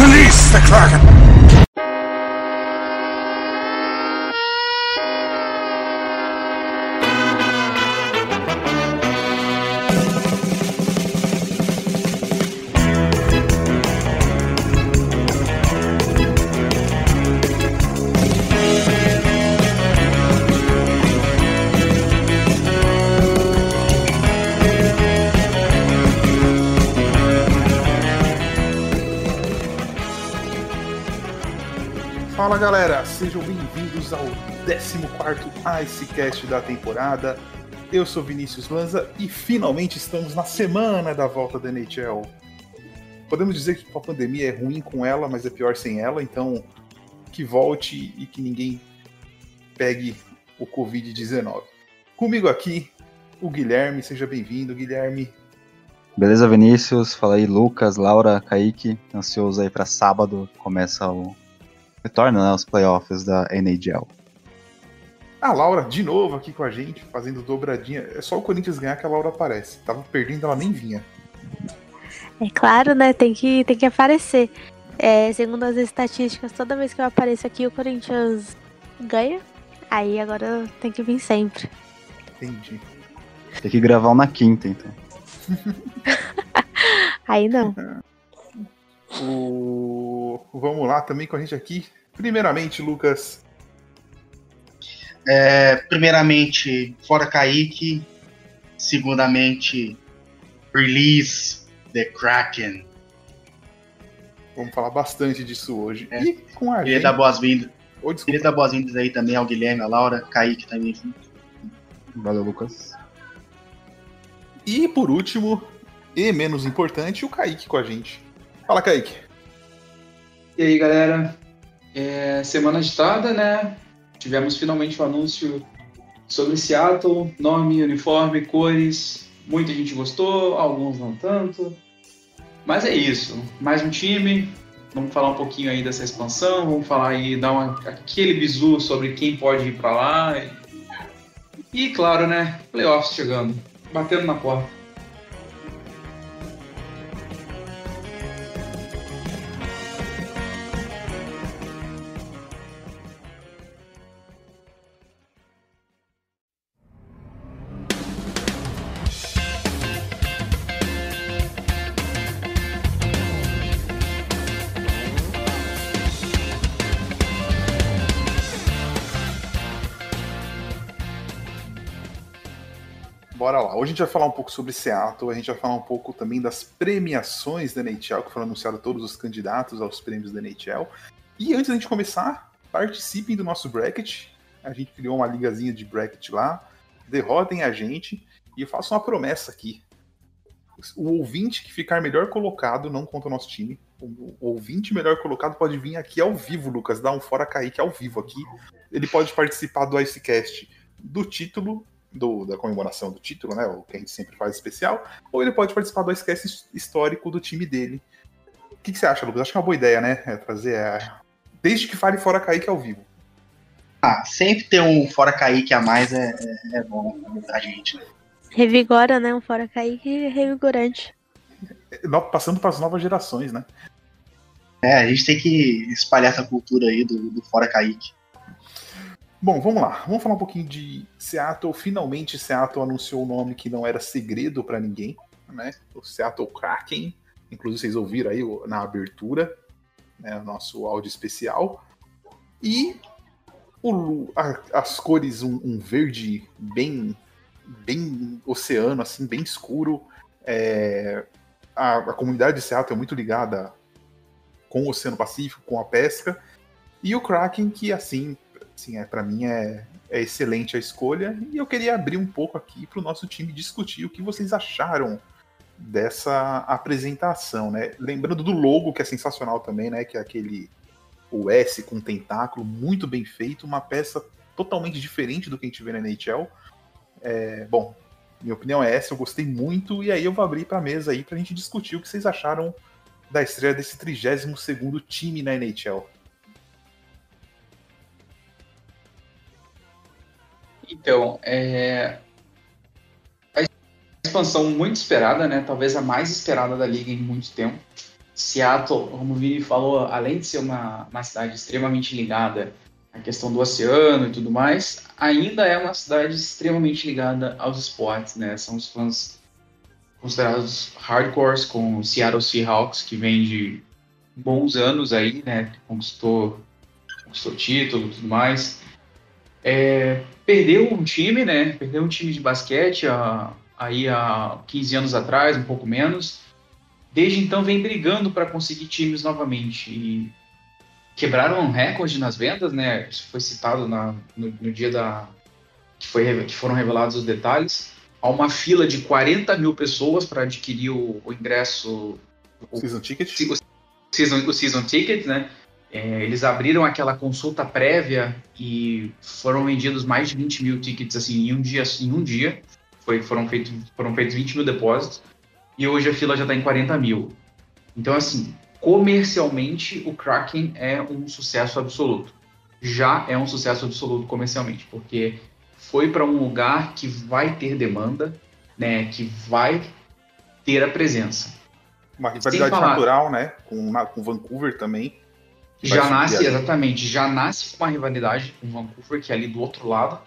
Release the Kraken! Galera, sejam bem-vindos ao 14 Icecast da temporada. Eu sou Vinícius Lanza e finalmente estamos na semana da volta da NHL. Podemos dizer que a pandemia é ruim com ela, mas é pior sem ela, então que volte e que ninguém pegue o Covid-19. Comigo aqui, o Guilherme, seja bem-vindo, Guilherme. Beleza, Vinícius? Fala aí, Lucas, Laura, Kaique. Ansioso aí pra sábado, começa o. Retorna, né? Os playoffs da NHL. A Laura, de novo aqui com a gente, fazendo dobradinha. É só o Corinthians ganhar que a Laura aparece. Tava perdendo, ela nem vinha. É claro, né? Tem que, tem que aparecer. É, segundo as estatísticas, toda vez que eu apareço aqui, o Corinthians ganha. Aí agora tem que vir sempre. Entendi. Tem que gravar um na quinta, então. Aí não. O... Vamos lá também com a gente aqui. Primeiramente, Lucas. É, primeiramente, fora Kaique. Segundamente, release the Kraken. Vamos falar bastante disso hoje. É. E com a Queria gente. dar boas-vindas. Queria dar boas-vindas aí também ao Guilherme, à Laura, Kaique também junto. Valeu, Lucas. E por último, e menos importante, o Kaique com a gente. Fala, Kaique. E aí, galera? É, semana agitada, né? Tivemos finalmente o anúncio sobre Seattle, nome, uniforme, cores. Muita gente gostou, alguns não tanto. Mas é isso. Mais um time. Vamos falar um pouquinho aí dessa expansão. Vamos falar aí, dar uma, aquele bizu sobre quem pode ir pra lá. E, claro, né? Playoffs chegando, batendo na porta. Hoje a gente vai falar um pouco sobre Seattle, a gente vai falar um pouco também das premiações da NHL, que foram anunciados todos os candidatos aos prêmios da NHL. E antes da gente começar, participem do nosso bracket. A gente criou uma ligazinha de bracket lá. Derrotem a gente. E eu faço uma promessa aqui. O ouvinte que ficar melhor colocado não conta o nosso time. O ouvinte melhor colocado pode vir aqui ao vivo, Lucas. Dar um fora Kaique ao vivo aqui. Ele pode participar do Icecast do título do, da comemoração do título, né? O que a gente sempre faz especial, ou ele pode participar do esquece histórico do time dele. O que, que você acha, Lucas? Acho que é uma boa ideia, né? É trazer a... Desde que fale fora Kaique ao vivo. Ah, sempre ter um fora Kaique a mais é, é, é bom pra gente. né? Revigora, né? Um fora Kaique revigorante. No- Passando para as novas gerações, né? É, a gente tem que espalhar essa cultura aí do, do fora Kaique. Bom, vamos lá. Vamos falar um pouquinho de Seattle. Finalmente, Seattle anunciou o nome que não era segredo para ninguém, né? O Seattle Kraken. Inclusive, vocês ouviram aí na abertura, né? O nosso áudio especial. E o a- as cores, um, um verde bem, bem oceano, assim, bem escuro. É, a, a comunidade de Seattle é muito ligada com o Oceano Pacífico, com a pesca. E o Kraken, que assim, assim é, para mim é, é excelente a escolha. E eu queria abrir um pouco aqui para o nosso time discutir o que vocês acharam dessa apresentação, né? Lembrando do logo, que é sensacional também, né? Que é aquele o S com tentáculo, muito bem feito, uma peça totalmente diferente do que a gente vê na NHL. É, bom, minha opinião é essa, eu gostei muito, e aí eu vou abrir para a mesa aí para a gente discutir o que vocês acharam da estreia desse 32º time na NHL. Então, é... a expansão muito esperada, né? Talvez a mais esperada da liga em muito tempo. Seattle, como o Vini falou, além de ser uma, uma cidade extremamente ligada à questão do oceano e tudo mais, ainda é uma cidade extremamente ligada aos esportes, né? São os fãs considerados hardcores com o Seattle Seahawks, que vem de bons anos aí, né? Conquistou, conquistou título e tudo mais. É, perdeu um time, né? Perdeu um time de basquete a, aí há 15 anos atrás, um pouco menos. Desde então vem brigando para conseguir times novamente. E quebraram um recorde nas vendas, né? Isso foi citado na, no, no dia da que, foi, que foram revelados os detalhes. Há uma fila de 40 mil pessoas para adquirir o, o ingresso. O season ticket? O, season, o season ticket, né? É, eles abriram aquela consulta prévia e foram vendidos mais de 20 mil tickets assim em um dia. Em um dia. Foi, foram, feito, foram feitos 20 mil depósitos e hoje a fila já está em 40 mil. Então, assim, comercialmente o Kraken é um sucesso absoluto. Já é um sucesso absoluto comercialmente, porque foi para um lugar que vai ter demanda, né, que vai ter a presença. Uma rivalidade natural, né, com, com Vancouver também. Já nasce, exatamente, já nasce com uma rivalidade com Vancouver, que é ali do outro lado.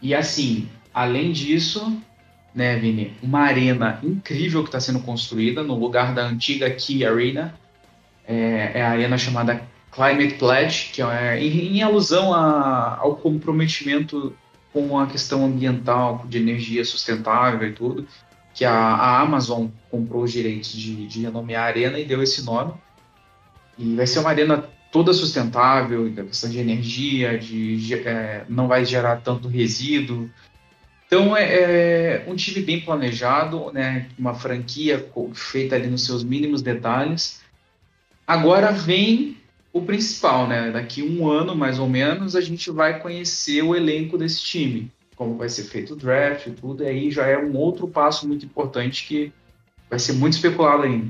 E assim, além disso, né, Vini, uma arena incrível que está sendo construída no lugar da antiga Key Arena. É, é a arena chamada Climate Pledge, que é em, em alusão a, ao comprometimento com a questão ambiental, de energia sustentável e tudo, que a, a Amazon comprou os direitos de, de renomear a arena e deu esse nome. E vai ser uma arena toda sustentável, da questão de energia, de é, não vai gerar tanto resíduo. Então é, é, um time bem planejado, né, uma franquia feita ali nos seus mínimos detalhes. Agora vem o principal, né? Daqui um ano, mais ou menos, a gente vai conhecer o elenco desse time, como vai ser feito o draft e tudo, aí já é um outro passo muito importante que vai ser muito especulado ainda.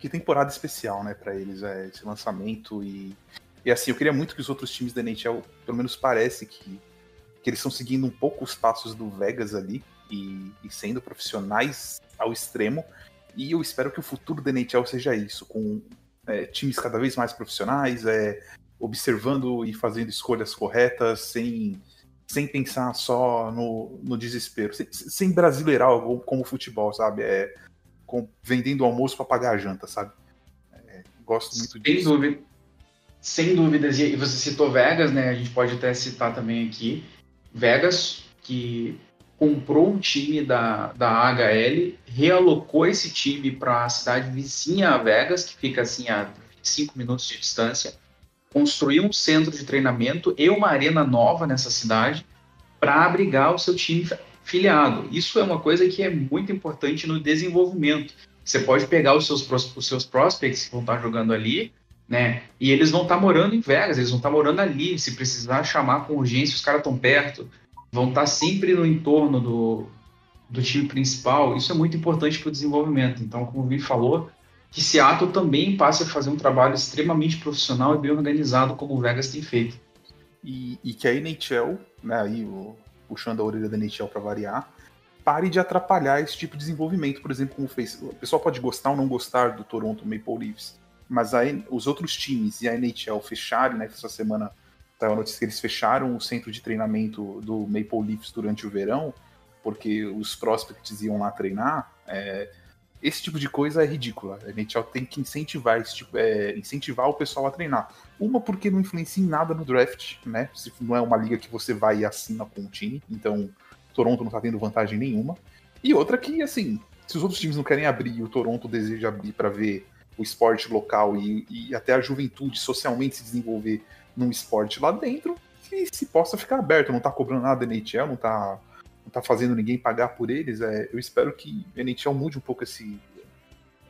Que temporada especial, né, para eles, é, esse lançamento e e assim, eu queria muito que os outros times da NHL, pelo menos parece que, que eles estão seguindo um pouco os passos do Vegas ali e, e sendo profissionais ao extremo. E eu espero que o futuro da NHL seja isso, com é, times cada vez mais profissionais, é, observando e fazendo escolhas corretas, sem, sem pensar só no, no desespero, sem, sem brasileirar como futebol, sabe? É, com, vendendo almoço para pagar a janta, sabe? É, gosto muito sem disso. Dúvida, sem dúvidas, e você citou Vegas, né? A gente pode até citar também aqui. Vegas, que comprou um time da, da HL, realocou esse time para a cidade vizinha a Vegas, que fica assim a 5 minutos de distância, construiu um centro de treinamento e uma arena nova nessa cidade para abrigar o seu time filiado. Isso é uma coisa que é muito importante no desenvolvimento. Você pode pegar os seus, os seus prospects que vão estar jogando ali, né? E eles vão estar morando em Vegas, eles vão estar morando ali. Se precisar chamar com urgência, os caras estão perto vão estar sempre no entorno do, do time principal. Isso é muito importante para o desenvolvimento. Então, como o Vini falou, que Seattle também passe a fazer um trabalho extremamente profissional e bem organizado, como o Vegas tem feito. E, e que a NHL, né, aí, o, puxando a orelha da NHL para variar, pare de atrapalhar esse tipo de desenvolvimento, por exemplo, como fez. O pessoal pode gostar ou não gostar do Toronto Maple Leafs, mas aí, os outros times e a NHL fecharem, né, essa semana Saiu a notícia que eles fecharam o centro de treinamento do Maple Leafs durante o verão, porque os prospects iam lá treinar. É, esse tipo de coisa é ridícula. A NHL tem que incentivar, esse tipo, é, incentivar o pessoal a treinar. Uma, porque não influencia em nada no draft, né? Se não é uma liga que você vai e assina com o time. Então, Toronto não tá tendo vantagem nenhuma. E outra que, assim, se os outros times não querem abrir e o Toronto deseja abrir para ver o esporte local e, e até a juventude socialmente se desenvolver num esporte lá dentro que se possa ficar aberto, não tá cobrando nada da NHL, não tá, tá fazendo ninguém pagar por eles. É, eu espero que a NHL mude um pouco esse,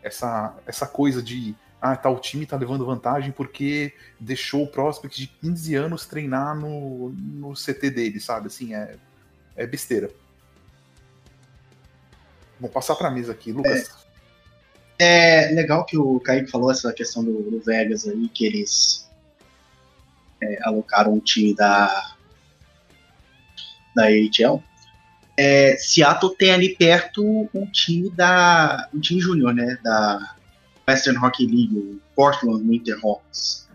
essa, essa coisa de ah, tá, time tá levando vantagem porque deixou o prospect de 15 anos treinar no, no CT dele, sabe? Assim, é, é besteira. Vou passar pra mesa aqui, Lucas. É, é legal que o Kaique falou essa questão do, do Vegas aí, que eles é, alocaram um time da, da AHL. É, Seattle tem ali perto um time da um time júnior, né, da Western Hockey League, o Portland Winterhawks.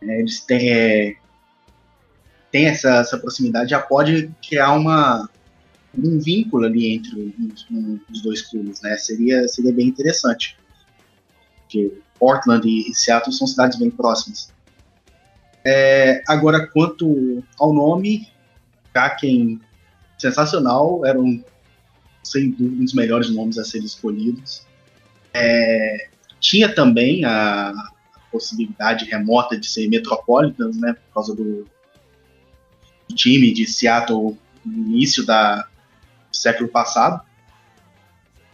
É, eles têm, é, essa, essa proximidade, já pode criar uma, um vínculo ali entre os, os dois clubes, né? Seria, seria bem interessante. Porque Portland e Seattle são cidades bem próximas. É, agora, quanto ao nome, Kraken sensacional, era um, sem dúvida um dos melhores nomes a serem escolhidos. É, tinha também a, possibilidade remota de ser Metropolitans, né, por causa do, do time de Seattle no início da, do século passado.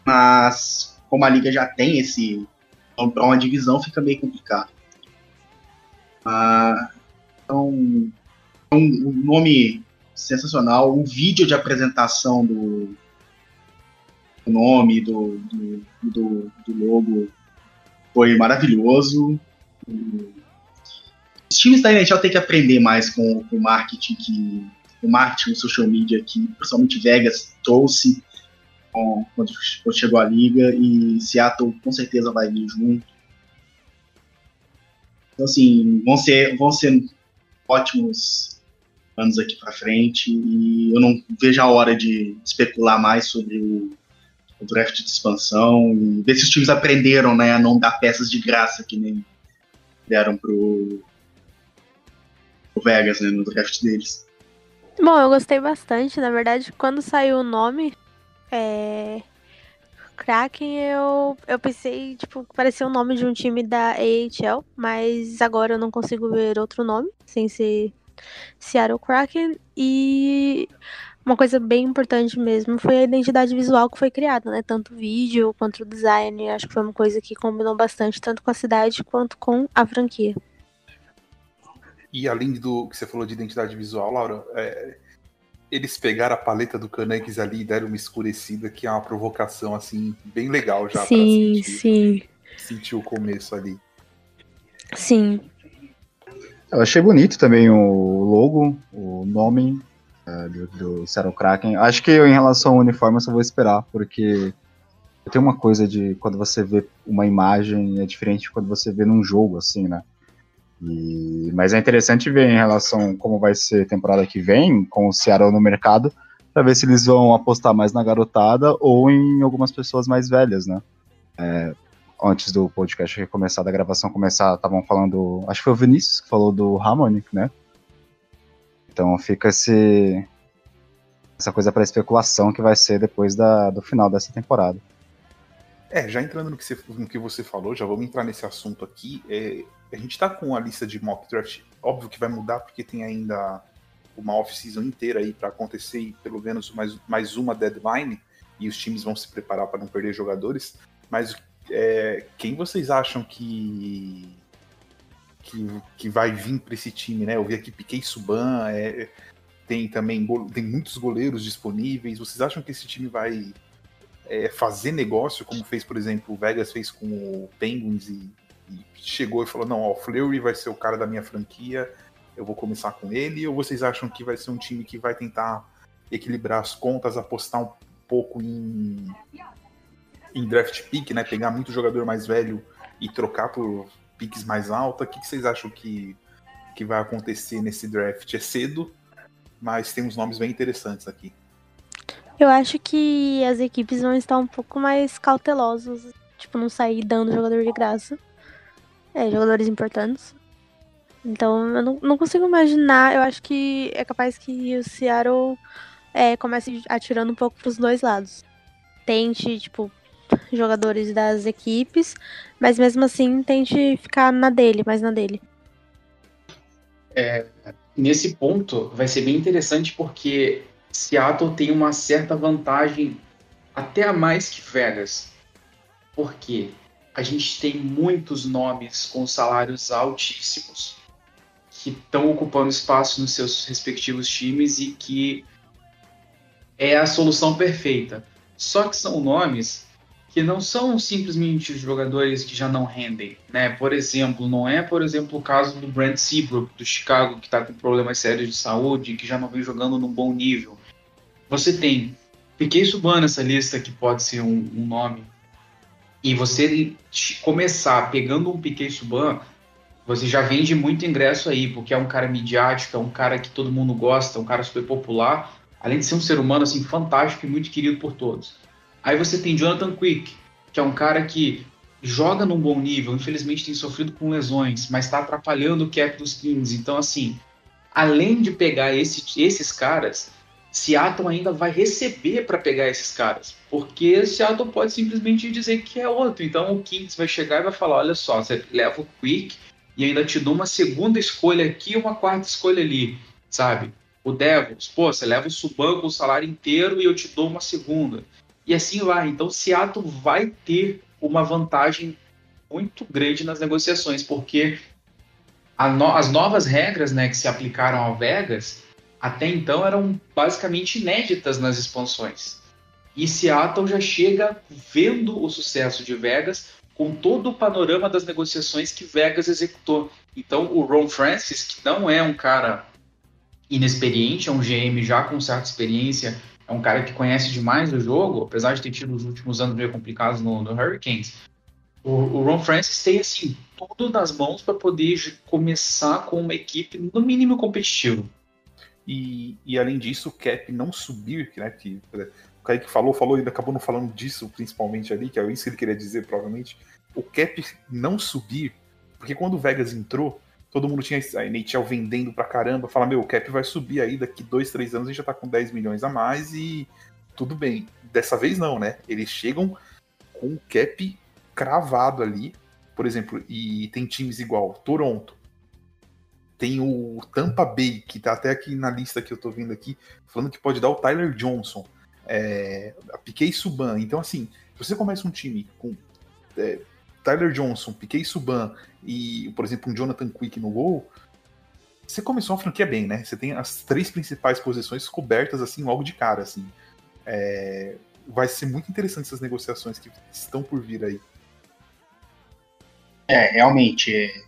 Mas, como a liga já tem esse para uma divisão, fica meio complicado. Ah, então, um, um nome sensacional. O vídeo de apresentação do, do nome, do, do, do, do, logo foi maravilhoso. Os times da NHL têm que aprender mais com o marketing que o marketing, o social media que principalmente Vegas trouxe com, quando, quando chegou a liga e Seattle com certeza vai vir junto. Então assim, vão ser, vão ser ótimos anos aqui para frente e eu não vejo a hora de especular mais sobre o, o draft de expansão e ver se os times aprenderam né, a não dar peças de graça que nem deram pro, pro Vegas né, no draft deles. Bom, eu gostei bastante. Na verdade, quando saiu o nome, é... Kraken, eu, eu pensei, tipo, parecia o nome de um time da AHL, mas agora eu não consigo ver outro nome, sem ser Seattle Kraken. E uma coisa bem importante mesmo foi a identidade visual que foi criada, né? Tanto o vídeo quanto o design. Acho que foi uma coisa que combinou bastante, tanto com a cidade quanto com a franquia. E além do que você falou de identidade visual, Laura, é, eles pegaram a paleta do Canucks ali e deram uma escurecida, que é uma provocação, assim, bem legal já sim, sentir, sim. sentir o começo ali. Sim. Eu achei bonito também o logo, o nome uh, do, do Seattle Kraken. Acho que eu, em relação ao uniforme, eu só vou esperar, porque tem uma coisa de quando você vê uma imagem, é diferente de quando você vê num jogo, assim, né? E, mas é interessante ver em relação como vai ser a temporada que vem, com o Seattle no mercado, para ver se eles vão apostar mais na garotada ou em algumas pessoas mais velhas, né? É, antes do podcast começar, da gravação começar, estavam falando, acho que foi o Vinícius que falou do Harmonic, né? Então fica esse, essa coisa para especulação que vai ser depois da, do final dessa temporada. É, já entrando no que, você, no que você falou, já vamos entrar nesse assunto aqui. É, a gente tá com a lista de mock draft, óbvio que vai mudar porque tem ainda uma off-season inteira aí para acontecer e pelo menos mais, mais uma deadline e os times vão se preparar para não perder jogadores. Mas é, quem vocês acham que, que, que vai vir para esse time, né? Eu vi aqui Piquet Suban, é, tem também tem muitos goleiros disponíveis. Vocês acham que esse time vai é, fazer negócio, como fez, por exemplo, o Vegas fez com o Penguins e, e chegou e falou: não, ó, o Fleury vai ser o cara da minha franquia, eu vou começar com ele? Ou vocês acham que vai ser um time que vai tentar equilibrar as contas, apostar um pouco em, em draft pick, né? Pegar muito jogador mais velho e trocar por picks mais alta? O que, que vocês acham que, que vai acontecer nesse draft? É cedo, mas tem uns nomes bem interessantes aqui. Eu acho que as equipes vão estar um pouco mais cautelosos, tipo, não sair dando jogador de graça. É, jogadores importantes. Então, eu não, não consigo imaginar. Eu acho que é capaz que o Seattle é, comece atirando um pouco pros dois lados. Tente, tipo, jogadores das equipes, mas mesmo assim tente ficar na dele, mais na dele. É, nesse ponto, vai ser bem interessante porque Seattle tem uma certa vantagem até a mais que Vegas. Porque a gente tem muitos nomes com salários altíssimos que estão ocupando espaço nos seus respectivos times e que é a solução perfeita. Só que são nomes que não são simplesmente jogadores que já não rendem, né? Por exemplo, não é, por exemplo, o caso do Brent Seabrook do Chicago que está com problemas sérios de saúde, que já não vem jogando num bom nível. Você tem Piquet Subban nessa lista, que pode ser um, um nome e você começar pegando um Piquet Suban, você já vende muito ingresso aí, porque é um cara midiático, é um cara que todo mundo gosta, é um cara super popular, além de ser um ser humano assim fantástico e muito querido por todos. Aí você tem Jonathan Quick, que é um cara que joga num bom nível, infelizmente tem sofrido com lesões, mas está atrapalhando o cap dos Kings. Então, assim, além de pegar esse, esses caras, Seattle ainda vai receber para pegar esses caras, porque Seattle pode simplesmente dizer que é outro. Então o Kings vai chegar e vai falar: olha só, você leva o Quick e ainda te dou uma segunda escolha aqui e uma quarta escolha ali, sabe? O Devils, pô, você leva o Suban com o salário inteiro e eu te dou uma segunda. E assim vai. Então Seattle vai ter uma vantagem muito grande nas negociações, porque no, as novas regras né, que se aplicaram ao Vegas até então eram basicamente inéditas nas expansões. E Seattle já chega vendo o sucesso de Vegas com todo o panorama das negociações que Vegas executou. Então, o Ron Francis, que não é um cara inexperiente, é um GM já com certa experiência, é um cara que conhece demais o jogo, apesar de ter tido os últimos anos meio complicados no, no Hurricanes. O, o, Ron Francis tem assim tudo nas mãos para poder começar com uma equipe no mínimo competitiva. E, e além disso, o cap não subir, né? Que o Kaique falou, falou e acabou não falando disso principalmente ali, que é isso que ele queria dizer, provavelmente. O cap não subir, porque quando o Vegas entrou, todo mundo tinha a NHL vendendo pra caramba, fala, meu, o cap vai subir aí, daqui dois, três anos a gente já tá com 10 milhões a mais e tudo bem. Dessa vez não, né? Eles chegam com o cap cravado ali, por exemplo, e tem times igual Toronto, tem o Tampa Bay, que tá até aqui na lista que eu tô vendo aqui, falando que pode dar o Tyler Johnson, é, a Piquet Suban. Então, assim, você começa um time com é, Tyler Johnson, Piquet Suban e, por exemplo, um Jonathan Quick no gol, você começou a franquia bem, né? Você tem as três principais posições cobertas, assim, logo de cara, assim. É, vai ser muito interessante essas negociações que estão por vir aí. É, realmente, é,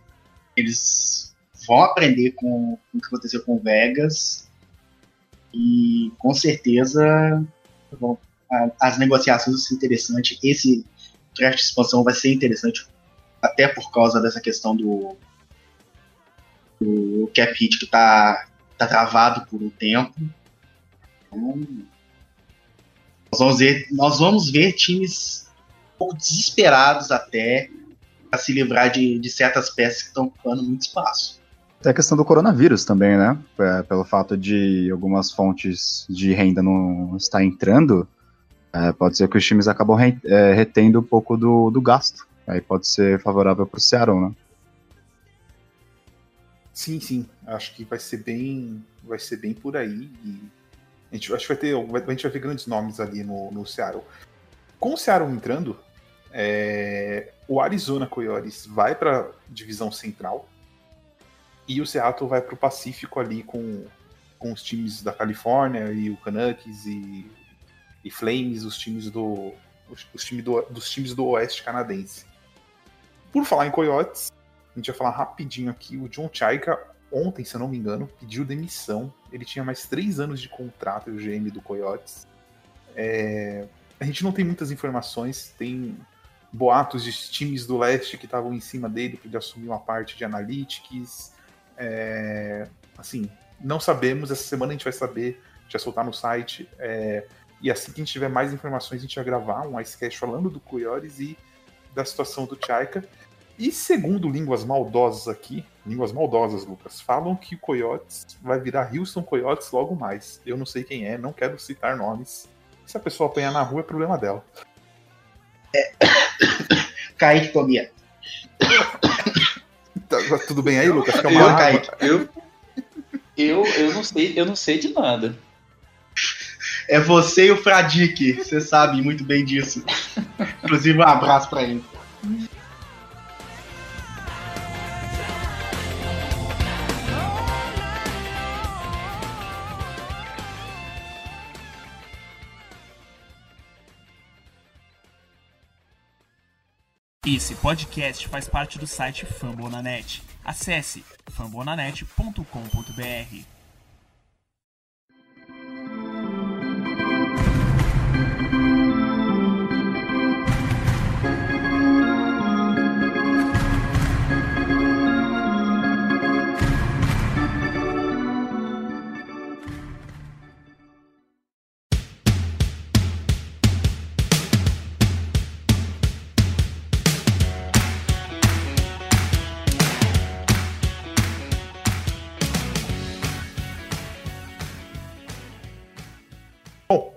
eles vão aprender com, o que aconteceu com Vegas e com certeza vão, as negociações vão ser interessantes. Esse draft de expansão vai ser interessante até por causa dessa questão do, do cap hit que está tá travado por um tempo. Então, nós vamos ver, nós vamos ver times um pouco desesperados até para se livrar de, de certas peças que estão ocupando muito espaço. Tem a questão do coronavírus também, né? É, pelo fato de algumas fontes de renda não estar entrando, é, pode ser que os times acabam re, é, retendo um pouco do, do gasto. Aí pode ser favorável para o Seattle, né? Sim, sim. Acho que vai ser bem, vai ser bem por aí. A gente, acho que vai ter, a gente vai ver grandes nomes ali no, no Seattle. Com o Seattle entrando, é, o Arizona Coyotes vai para divisão central e o Seattle vai para o Pacífico ali com, com os times da Califórnia e o Canucks e, e Flames, os times do os, times do, dos times do Oeste canadense. Por falar em Coyotes, a gente vai falar rapidinho aqui. O John Chaika, ontem, se eu não me engano, pediu demissão. Ele tinha mais três anos de contrato, o GM do Coyotes. É, a gente não tem muitas informações, tem boatos de times do leste que estavam em cima dele para ele assumir uma parte de analytics. É, assim, não sabemos, essa semana a gente vai saber, já soltar no site. É, e assim que a gente tiver mais informações, a gente vai gravar um Icecast falando do Coyotes e da situação do Chaika. E segundo línguas maldosas aqui, línguas maldosas, Lucas, falam que o Coyotes vai virar Houston Coyotes logo mais. Eu não sei quem é, não quero citar nomes. Se a pessoa apanhar na rua, é problema dela. É. Kaique Tobias. Tá, tá, tudo bem aí, Lucas? Fica eu, Kaique, eu, eu, eu, não sei, eu não sei de nada. É você e o Fradique, você sabe muito bem disso. Inclusive, um abraço para ele. Esse podcast faz parte do site Fambonanet. Acesse fambonanet.com.br.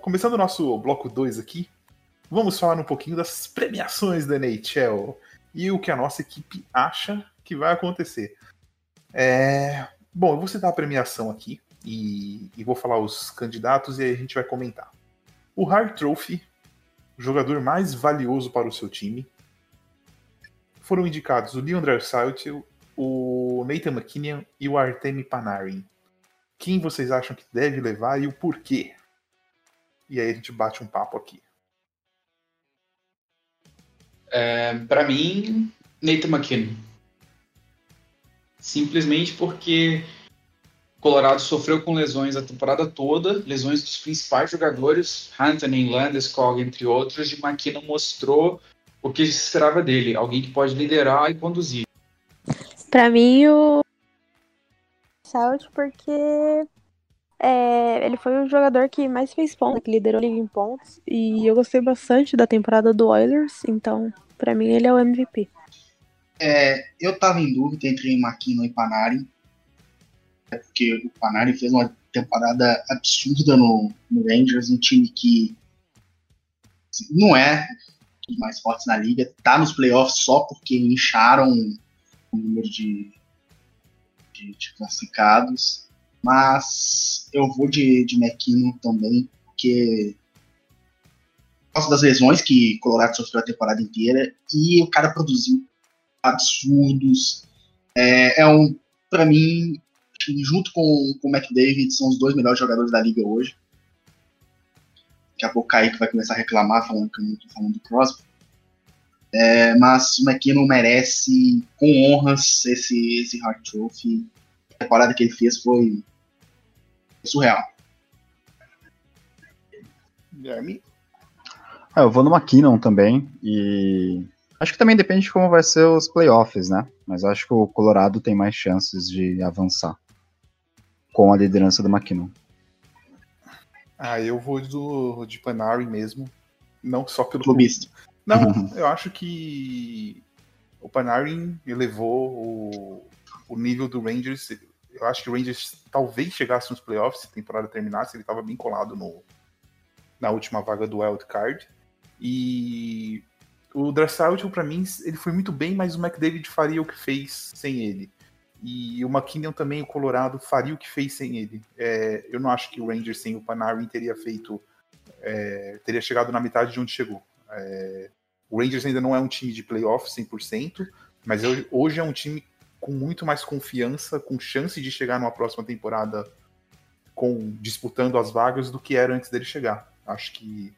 começando o nosso bloco 2 aqui, vamos falar um pouquinho das premiações da NHL e o que a nossa equipe acha que vai acontecer. É... Bom, eu vou citar a premiação aqui e, e vou falar os candidatos e aí a gente vai comentar. O Hart Trophy, o jogador mais valioso para o seu time, foram indicados o Leon Draisaitl, o Nathan McKinnon e o Artemi Panarin. Quem vocês acham que deve levar e o porquê? E aí a gente bate um papo aqui. É, para mim, Nathan McKinnon. Simplesmente porque Colorado sofreu com lesões a temporada toda, lesões dos principais jogadores, Anthony, Landeskog, entre outros, e McKinnon mostrou o que se esperava dele, alguém que pode liderar e conduzir. Pra mim, o Salt, porque é, ele foi o jogador que mais fez pontos, que liderou a liga em pontos, e eu gostei bastante da temporada do Oilers, então, pra mim, ele é o MVP. É, eu tava em dúvida entre McKinnon e Panarin, porque o Panarin fez uma temporada absurda no, no Rangers, um time que não é dos mais fortes na liga, tá nos playoffs só porque incharam o número de, de, de classificados, mas eu vou de, de McKinnon também, porque por das lesões que Colorado sofreu a temporada inteira e o cara produziu absurdos. É, é um, para mim, junto com, com o McDavid, são os dois melhores jogadores da liga hoje. Daqui a pouco o Kaique vai começar a reclamar falando que eu não tô falando do Crosby. É, mas o McKinnon merece com honras esse, esse Hard Trophy. A temporada que ele fez foi surreal. Guilherme? É, eu vou no McKinnon também. E acho que também depende de como vai ser os playoffs, né? Mas acho que o Colorado tem mais chances de avançar com a liderança do McKinnon. Ah, eu vou do, de Panarin mesmo. Não só pelo. Clubista. Não, eu acho que o Panarin elevou o, o nível do Rangers. Eu acho que o Rangers talvez chegasse nos playoffs se a temporada terminasse. Ele estava bem colado no, na última vaga do Wild Card. E o Draisaitl, para mim, ele foi muito bem, mas o McDavid faria o que fez sem ele. E o McKinnon também, o Colorado, faria o que fez sem ele. É, eu não acho que o Rangers sem o Panarin teria feito. É, teria chegado na metade de onde chegou. É, o Rangers ainda não é um time de playoff 100%, mas hoje é um time com muito mais confiança, com chance de chegar numa próxima temporada com disputando as vagas do que era antes dele chegar. Acho que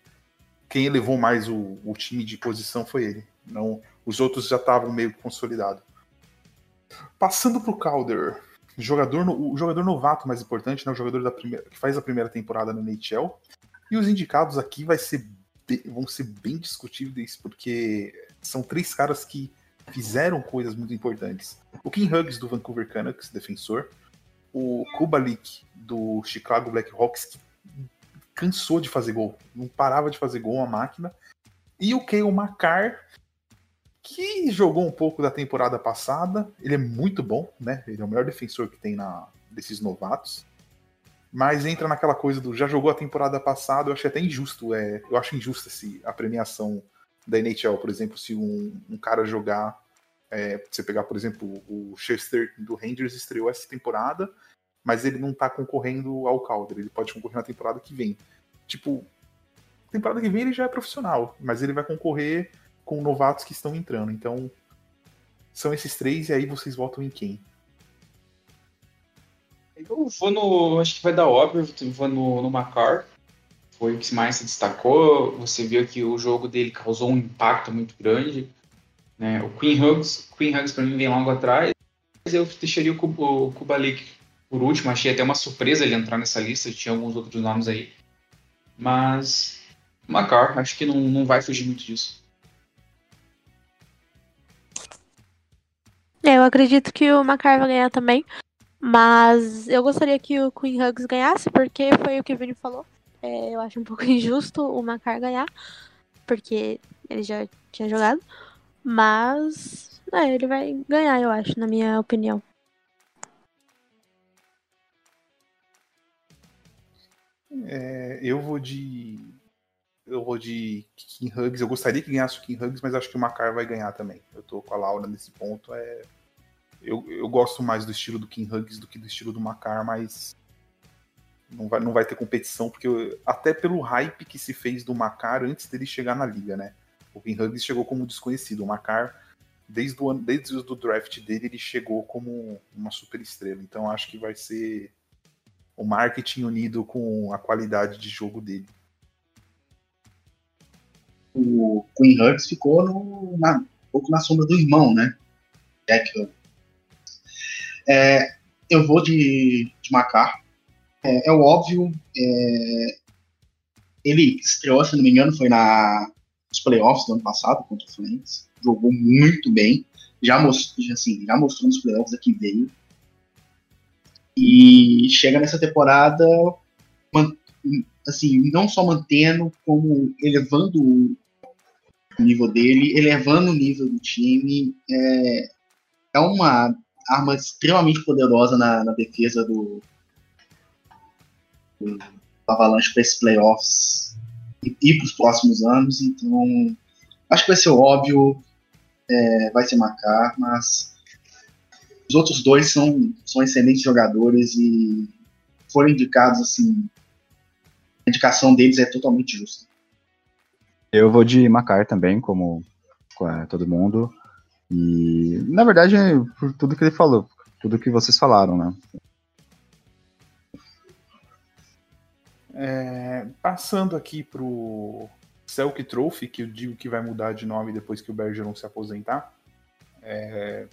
quem elevou mais o, o time de posição foi ele. Não, os outros já estavam meio consolidados. Passando para o Calder, jogador no, o jogador novato mais importante, né, o jogador da primeira, que faz a primeira temporada na NHL. E os indicados aqui vai ser, vão ser bem discutíveis, porque são três caras que fizeram coisas muito importantes. O Kim Hughes, do Vancouver Canucks, defensor. O Kubalik, do Chicago Blackhawks, que cansou de fazer gol. Não parava de fazer gol, a máquina. E o Kale Makar, que jogou um pouco da temporada passada. Ele é muito bom, né? Ele é o melhor defensor que tem na, desses novatos. Mas entra naquela coisa do já jogou a temporada passada, eu acho até injusto. É, eu acho injusta se a premiação da NHL, por exemplo, se um, um cara jogar. É, você pegar, por exemplo, o Chester do Rangers estreou essa temporada, mas ele não tá concorrendo ao Calder, ele pode concorrer na temporada que vem. Tipo, temporada que vem ele já é profissional, mas ele vai concorrer com novatos que estão entrando. Então, são esses três, e aí vocês votam em quem? Eu vou no. Acho que vai dar óbvio, vou no, no Macar. Foi o que mais se destacou. Você viu que o jogo dele causou um impacto muito grande. Né? O Queen Hugs, Queen Hugs para mim vem logo atrás. Eu deixaria o, o Kubalik por último. Achei até uma surpresa ele entrar nessa lista. Tinha alguns outros nomes aí. Mas. Macar, acho que não, não vai fugir muito disso. É, eu acredito que o Macar vai ganhar também. Mas eu gostaria que o Queen Hugs ganhasse, porque foi o que o Vini falou. É, eu acho um pouco injusto o Macar ganhar, porque ele já tinha jogado. Mas é, ele vai ganhar, eu acho, na minha opinião. É, eu vou de. Eu vou de King Hugs. Eu gostaria que ganhasse o King Hugs, mas acho que o Macar vai ganhar também. Eu tô com a Laura nesse ponto. É, eu, eu gosto mais do estilo do King Hugs do que do estilo do Macar, mas não vai, não vai ter competição, porque eu- até pelo hype que se fez do Macar antes dele chegar na liga, né? O King Hugs chegou como desconhecido. O Macar, desde o, desde o draft dele, ele chegou como uma super estrela. Então acho que vai ser o marketing unido com a qualidade de jogo dele. O Queen Hugs ficou no, na, um pouco na sombra do irmão, né? É, eu vou de, de Macar. É, é o óbvio. é, ele estreou, se não me engano, foi na, nos playoffs do ano passado contra o Flames. Jogou muito bem. Já mostrou, assim, já mostrou nos playoffs aqui veio. E chega nessa temporada assim, não só mantendo, como elevando o nível dele, elevando o nível do time. É, é uma arma extremamente poderosa na, na defesa do, do Avalanche para esses playoffs e, e para os próximos anos. Então, acho que vai ser óbvio, é, vai ser Macar, mas os outros dois são, são excelentes jogadores e foram indicados assim a indicação deles é totalmente justa. Eu vou de Macar também, como é, todo mundo. E, na verdade, é por tudo que ele falou, tudo que vocês falaram, né? É, passando aqui pro Selk Trophy, que eu digo que vai mudar de nome depois que o Bergeron se aposentar. É,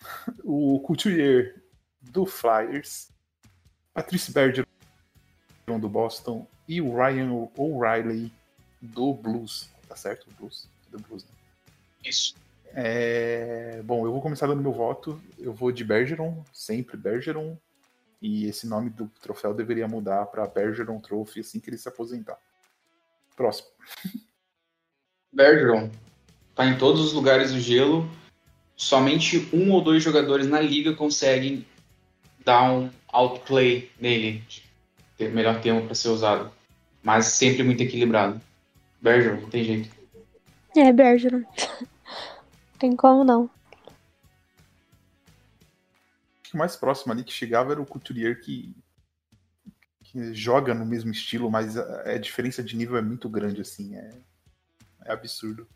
o Couturier do Flyers, Patrice Bergeron do Boston e o Ryan O'Reilly do Blues. Tá certo? Blues. Do Blues, né? Isso. É, bom, eu vou começar dando meu voto. Eu vou de Bergeron, sempre Bergeron. E esse nome do troféu deveria mudar para Bergeron Trophy assim que ele se aposentar. Próximo. Bergeron tá em todos os lugares do gelo. Somente um ou dois jogadores na liga conseguem dar um outplay nele. Ter melhor termo para ser usado. Mas sempre muito equilibrado. Bergeron, não tem jeito. É, Bergeron. Tem como não. Que o mais próximo ali que chegava era o Couturier que, que joga no mesmo estilo, mas a, a diferença de nível é muito grande, assim. É, é absurdo.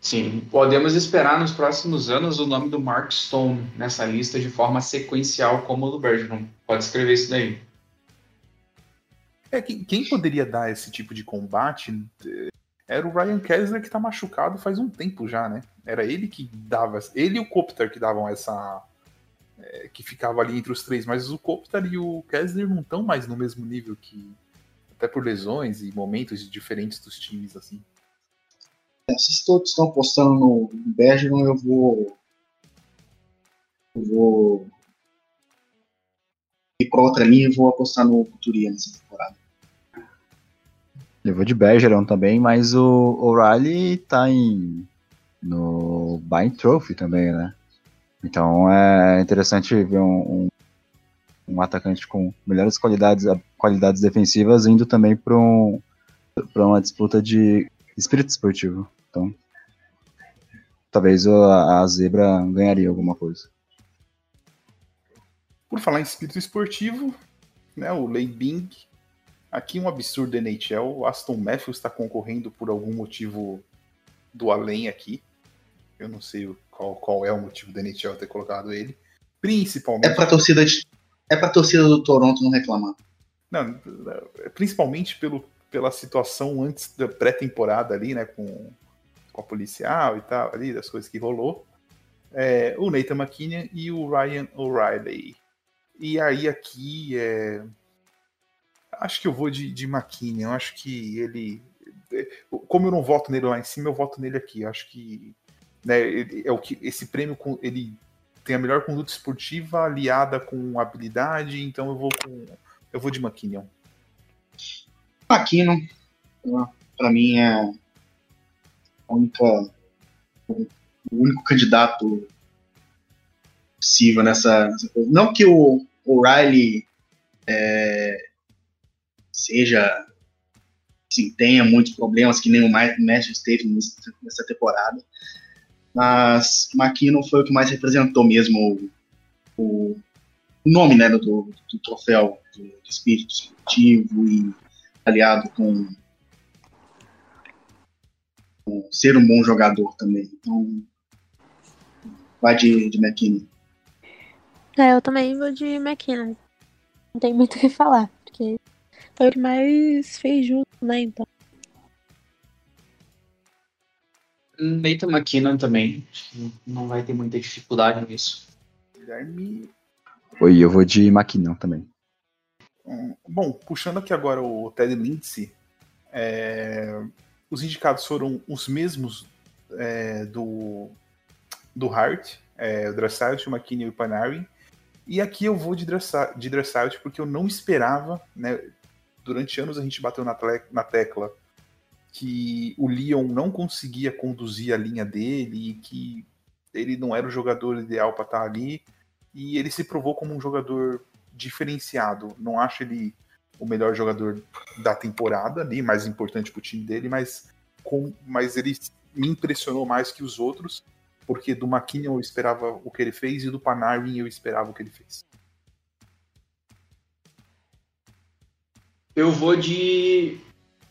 Sim, podemos esperar nos próximos anos o nome do Mark Stone nessa lista de forma sequencial como o do Bergeron. Pode escrever isso daí. É, quem, quem poderia dar esse tipo de combate eh, era o Ryan Kessler que tá machucado faz um tempo já, né? Era ele que dava, ele e o Koptar que davam essa eh, que ficava ali entre os três, mas o Koptar e o Kessler não estão mais no mesmo nível que até por lesões e momentos diferentes dos times assim. É, se todos estão apostando no Bergeron, eu vou. Eu vou. ir para outra linha e vou apostar no Couturier nessa temporada. Eu vou de Bergeron também, mas o O'Reilly tá em no Buying Trophy também, né? Então é interessante ver um, um, um atacante com melhores qualidades, qualidades defensivas indo também para um, uma disputa de espírito esportivo. Então, talvez a, a zebra ganharia alguma coisa. Por falar em espírito esportivo, né, o Lei Bing, aqui um absurdo NHL, o Aston Matthews está concorrendo por algum motivo do além aqui. Eu não sei qual, qual é o motivo da NHL ter colocado ele. Principalmente. É pra torcida, de, é pra torcida do Toronto não reclamar. Não, principalmente pelo, pela situação antes da pré-temporada ali, né, com, com a policial e tal, ali, das coisas que rolou. É, o Nathan McKinnon e o Ryan O'Reilly. E aí aqui é. Acho que eu vou de, de McKinnon. Acho que ele. Como eu não voto nele lá em cima, eu voto nele aqui. Acho que né, é o que esse prêmio ele tem a melhor conduta esportiva aliada com habilidade, então eu vou com eu vou de McKinnon. McKinnon, para mim é única o único candidato possível nessa. Não que o O'Reilly é, seja sim, tenha muitos problemas que nem o Matthews teve nessa temporada. Mas McKinnon foi o que mais representou mesmo o, o nome né, do, do troféu de, de espírito esportivo e aliado com, com, ser um bom jogador também. Então, vai de, de McKinnon. É, eu também vou de McKinnon. Não tem muito o que falar, porque foi o que mais fez junto, né? Então. Nathan McKinnon também. Não vai ter muita dificuldade nisso. Guilherme. Oi, eu vou de McKinnon também. Hum, bom, puxando aqui agora o Ted Lindsay, é, os indicados foram os mesmos é, do, do Hart, é, o Dressage, o McKinney e o Panarin. E aqui eu vou de, dressa, de Dressage porque eu não esperava, né? Durante anos a gente bateu na, na tecla que o Leon não conseguia conduzir a linha dele e que ele não era o jogador ideal para estar ali. E ele se provou como um jogador diferenciado. Não acho ele o melhor jogador da temporada, nem mais importante para o time dele, mas, com, mas ele me impressionou mais que os outros, porque do McKinnon eu esperava o que ele fez e do Panarin eu esperava o que ele fez. Eu vou de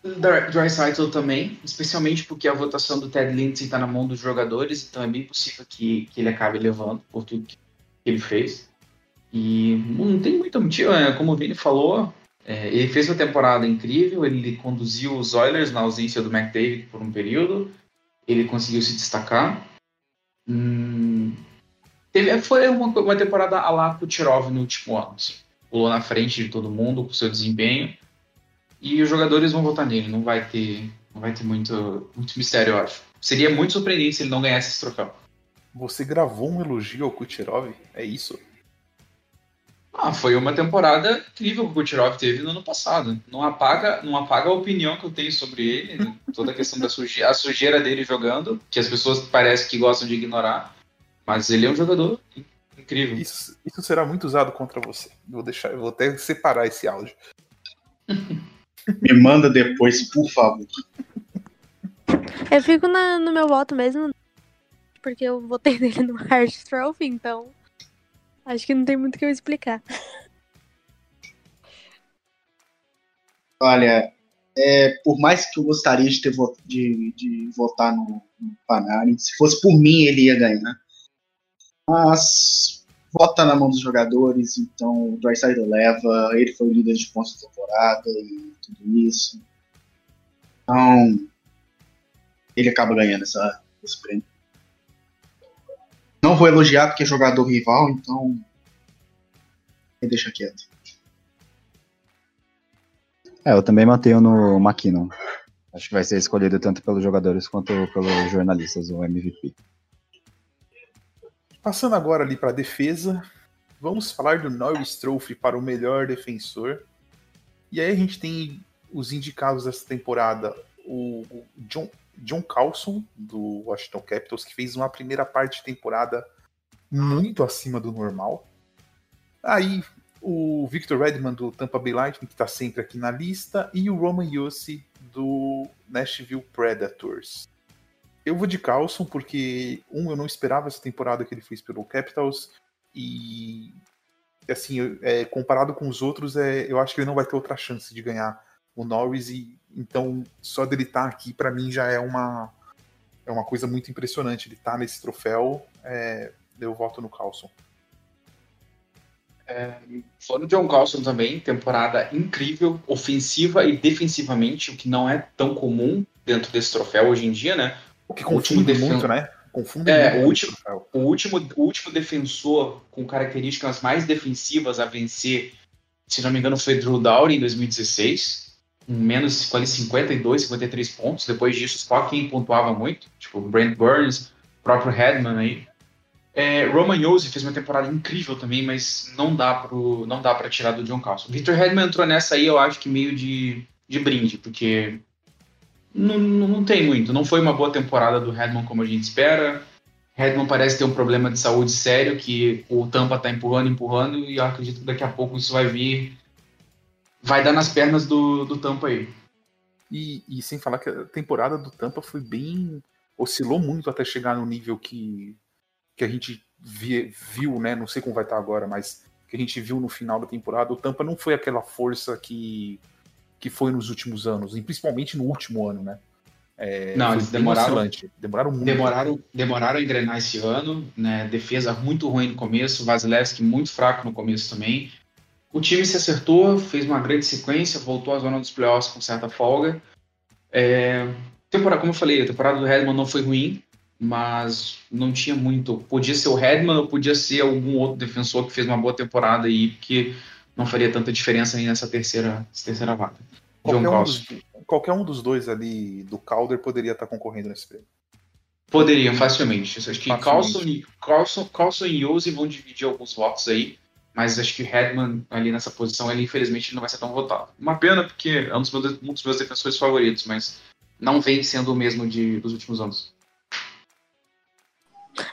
Dreisaitl também, especialmente porque a votação do Ted Lindsay está na mão dos jogadores, então é bem possível que, que ele acabe levando por tudo que ele fez. E não tem muito motivo, né? como o Vini falou, é, ele fez uma temporada incrível, ele conduziu os Oilers na ausência do McDavid por um período, ele conseguiu se destacar. Hum, teve, foi uma, uma temporada a lá Kucherov no último ano, assim. pulou na frente de todo mundo com seu desempenho e os jogadores vão votar nele. Não vai ter, não vai ter muito, muito mistério, eu acho. Seria muito surpreendente se ele não ganhasse esse troféu. Você gravou um elogio ao Kucherov? É isso? Ah, foi uma temporada incrível que o Kucherov teve no ano passado. Não apaga, não apaga a opinião que eu tenho sobre ele, né? toda a questão da sujeira, a sujeira dele jogando, que as pessoas parecem que gostam de ignorar. Mas ele é um jogador incrível. Isso, isso será muito usado contra você. Vou deixar, vou até separar esse áudio. Me manda depois, por favor. Eu fico na, no meu voto mesmo, porque eu votei nele no Hard Trophy, então acho que não tem muito o que eu explicar. Olha, é, por mais que eu gostaria de, ter, de, de votar no, no Panarin, se fosse por mim ele ia ganhar. Mas vota na mão dos jogadores, então o Drysdale leva, ele foi o líder de pontos da temporada e tudo isso. Então, ele acaba ganhando essa, esse prêmio. Não vou elogiar porque é jogador rival, então me deixa quieto. É, eu também mantenho no McKinnon. Acho que vai ser escolhido tanto pelos jogadores quanto pelos jornalistas, o MVP. Passando agora ali para a defesa, vamos falar do Norris Trophy para o melhor defensor. E aí a gente tem os indicados dessa temporada, o John, John Carlson, do Washington Capitals, que fez uma primeira parte de temporada muito acima do normal. Aí o Victor Redman, do Tampa Bay Lightning, que está sempre aqui na lista, e o Roman Yossi, do Nashville Predators. Eu vou de Carlson porque, um, eu não esperava essa temporada que ele fez pelo Capitals e, assim, é, comparado com os outros, é, eu acho que ele não vai ter outra chance de ganhar o Norris e, então, só dele estar tá aqui, para mim, já é uma, é uma coisa muito impressionante. Ele tá nesse troféu, é, eu voto no Carlson. É, no John Carlson também, temporada incrível, ofensiva e defensivamente, o que não é tão comum dentro desse troféu hoje em dia, né? O que confunde muito, né? Confunde é, o último, o, último, o último defensor com características mais defensivas a vencer, se não me engano, foi Drew Dowry em 2016, com menos 52, 53 pontos. Depois disso, só quem pontuava muito, tipo Brent Burns, próprio Hedman aí. É, Roman Yossi fez uma temporada incrível também, mas não dá pro, não dá para tirar do John Carlson. Victor Hedman entrou nessa aí, eu acho que meio de, de brinde, porque não, não tem muito. Não foi uma boa temporada do Redmond como a gente espera. Redmond parece ter um problema de saúde sério que o Tampa está empurrando, empurrando, e eu acredito que daqui a pouco isso vai vir vai dar nas pernas do, do Tampa aí. E, e sem falar que a temporada do Tampa foi bem. oscilou muito até chegar no nível que, que a gente vi, viu, né? Não sei como vai estar agora, mas que a gente viu no final da temporada. O Tampa não foi aquela força que, que foi nos últimos anos, e principalmente no último ano, né? É, Não, eles demoraram-. Demoraram muito. Demoraram, demoraram a engrenar esse ano, né? Defesa muito ruim no começo, Vasilevski muito fraco no começo também. O time se acertou, fez uma grande sequência, voltou à zona dos playoffs com certa folga. É, temporada, como eu falei, a temporada do Redman não foi ruim, mas não tinha muito. Podia ser o Redman ou podia ser algum outro defensor que fez uma boa temporada aí, que não faria tanta diferença aí nessa terceira, nessa terceira vaga. Qualquer um, dos, qualquer um dos dois ali do Calder poderia estar concorrendo nesse prêmio. Poderiam, facilmente. Eu acho que Facilmente. Carlson, e- Carlson, Carlson e Yose vão dividir alguns votos aí, mas acho que Redman ali nessa posição, ele infelizmente não vai ser tão votado. Uma pena, porque é um dos meus, um dos meus defensores favoritos, mas não vem sendo o mesmo de, dos últimos anos.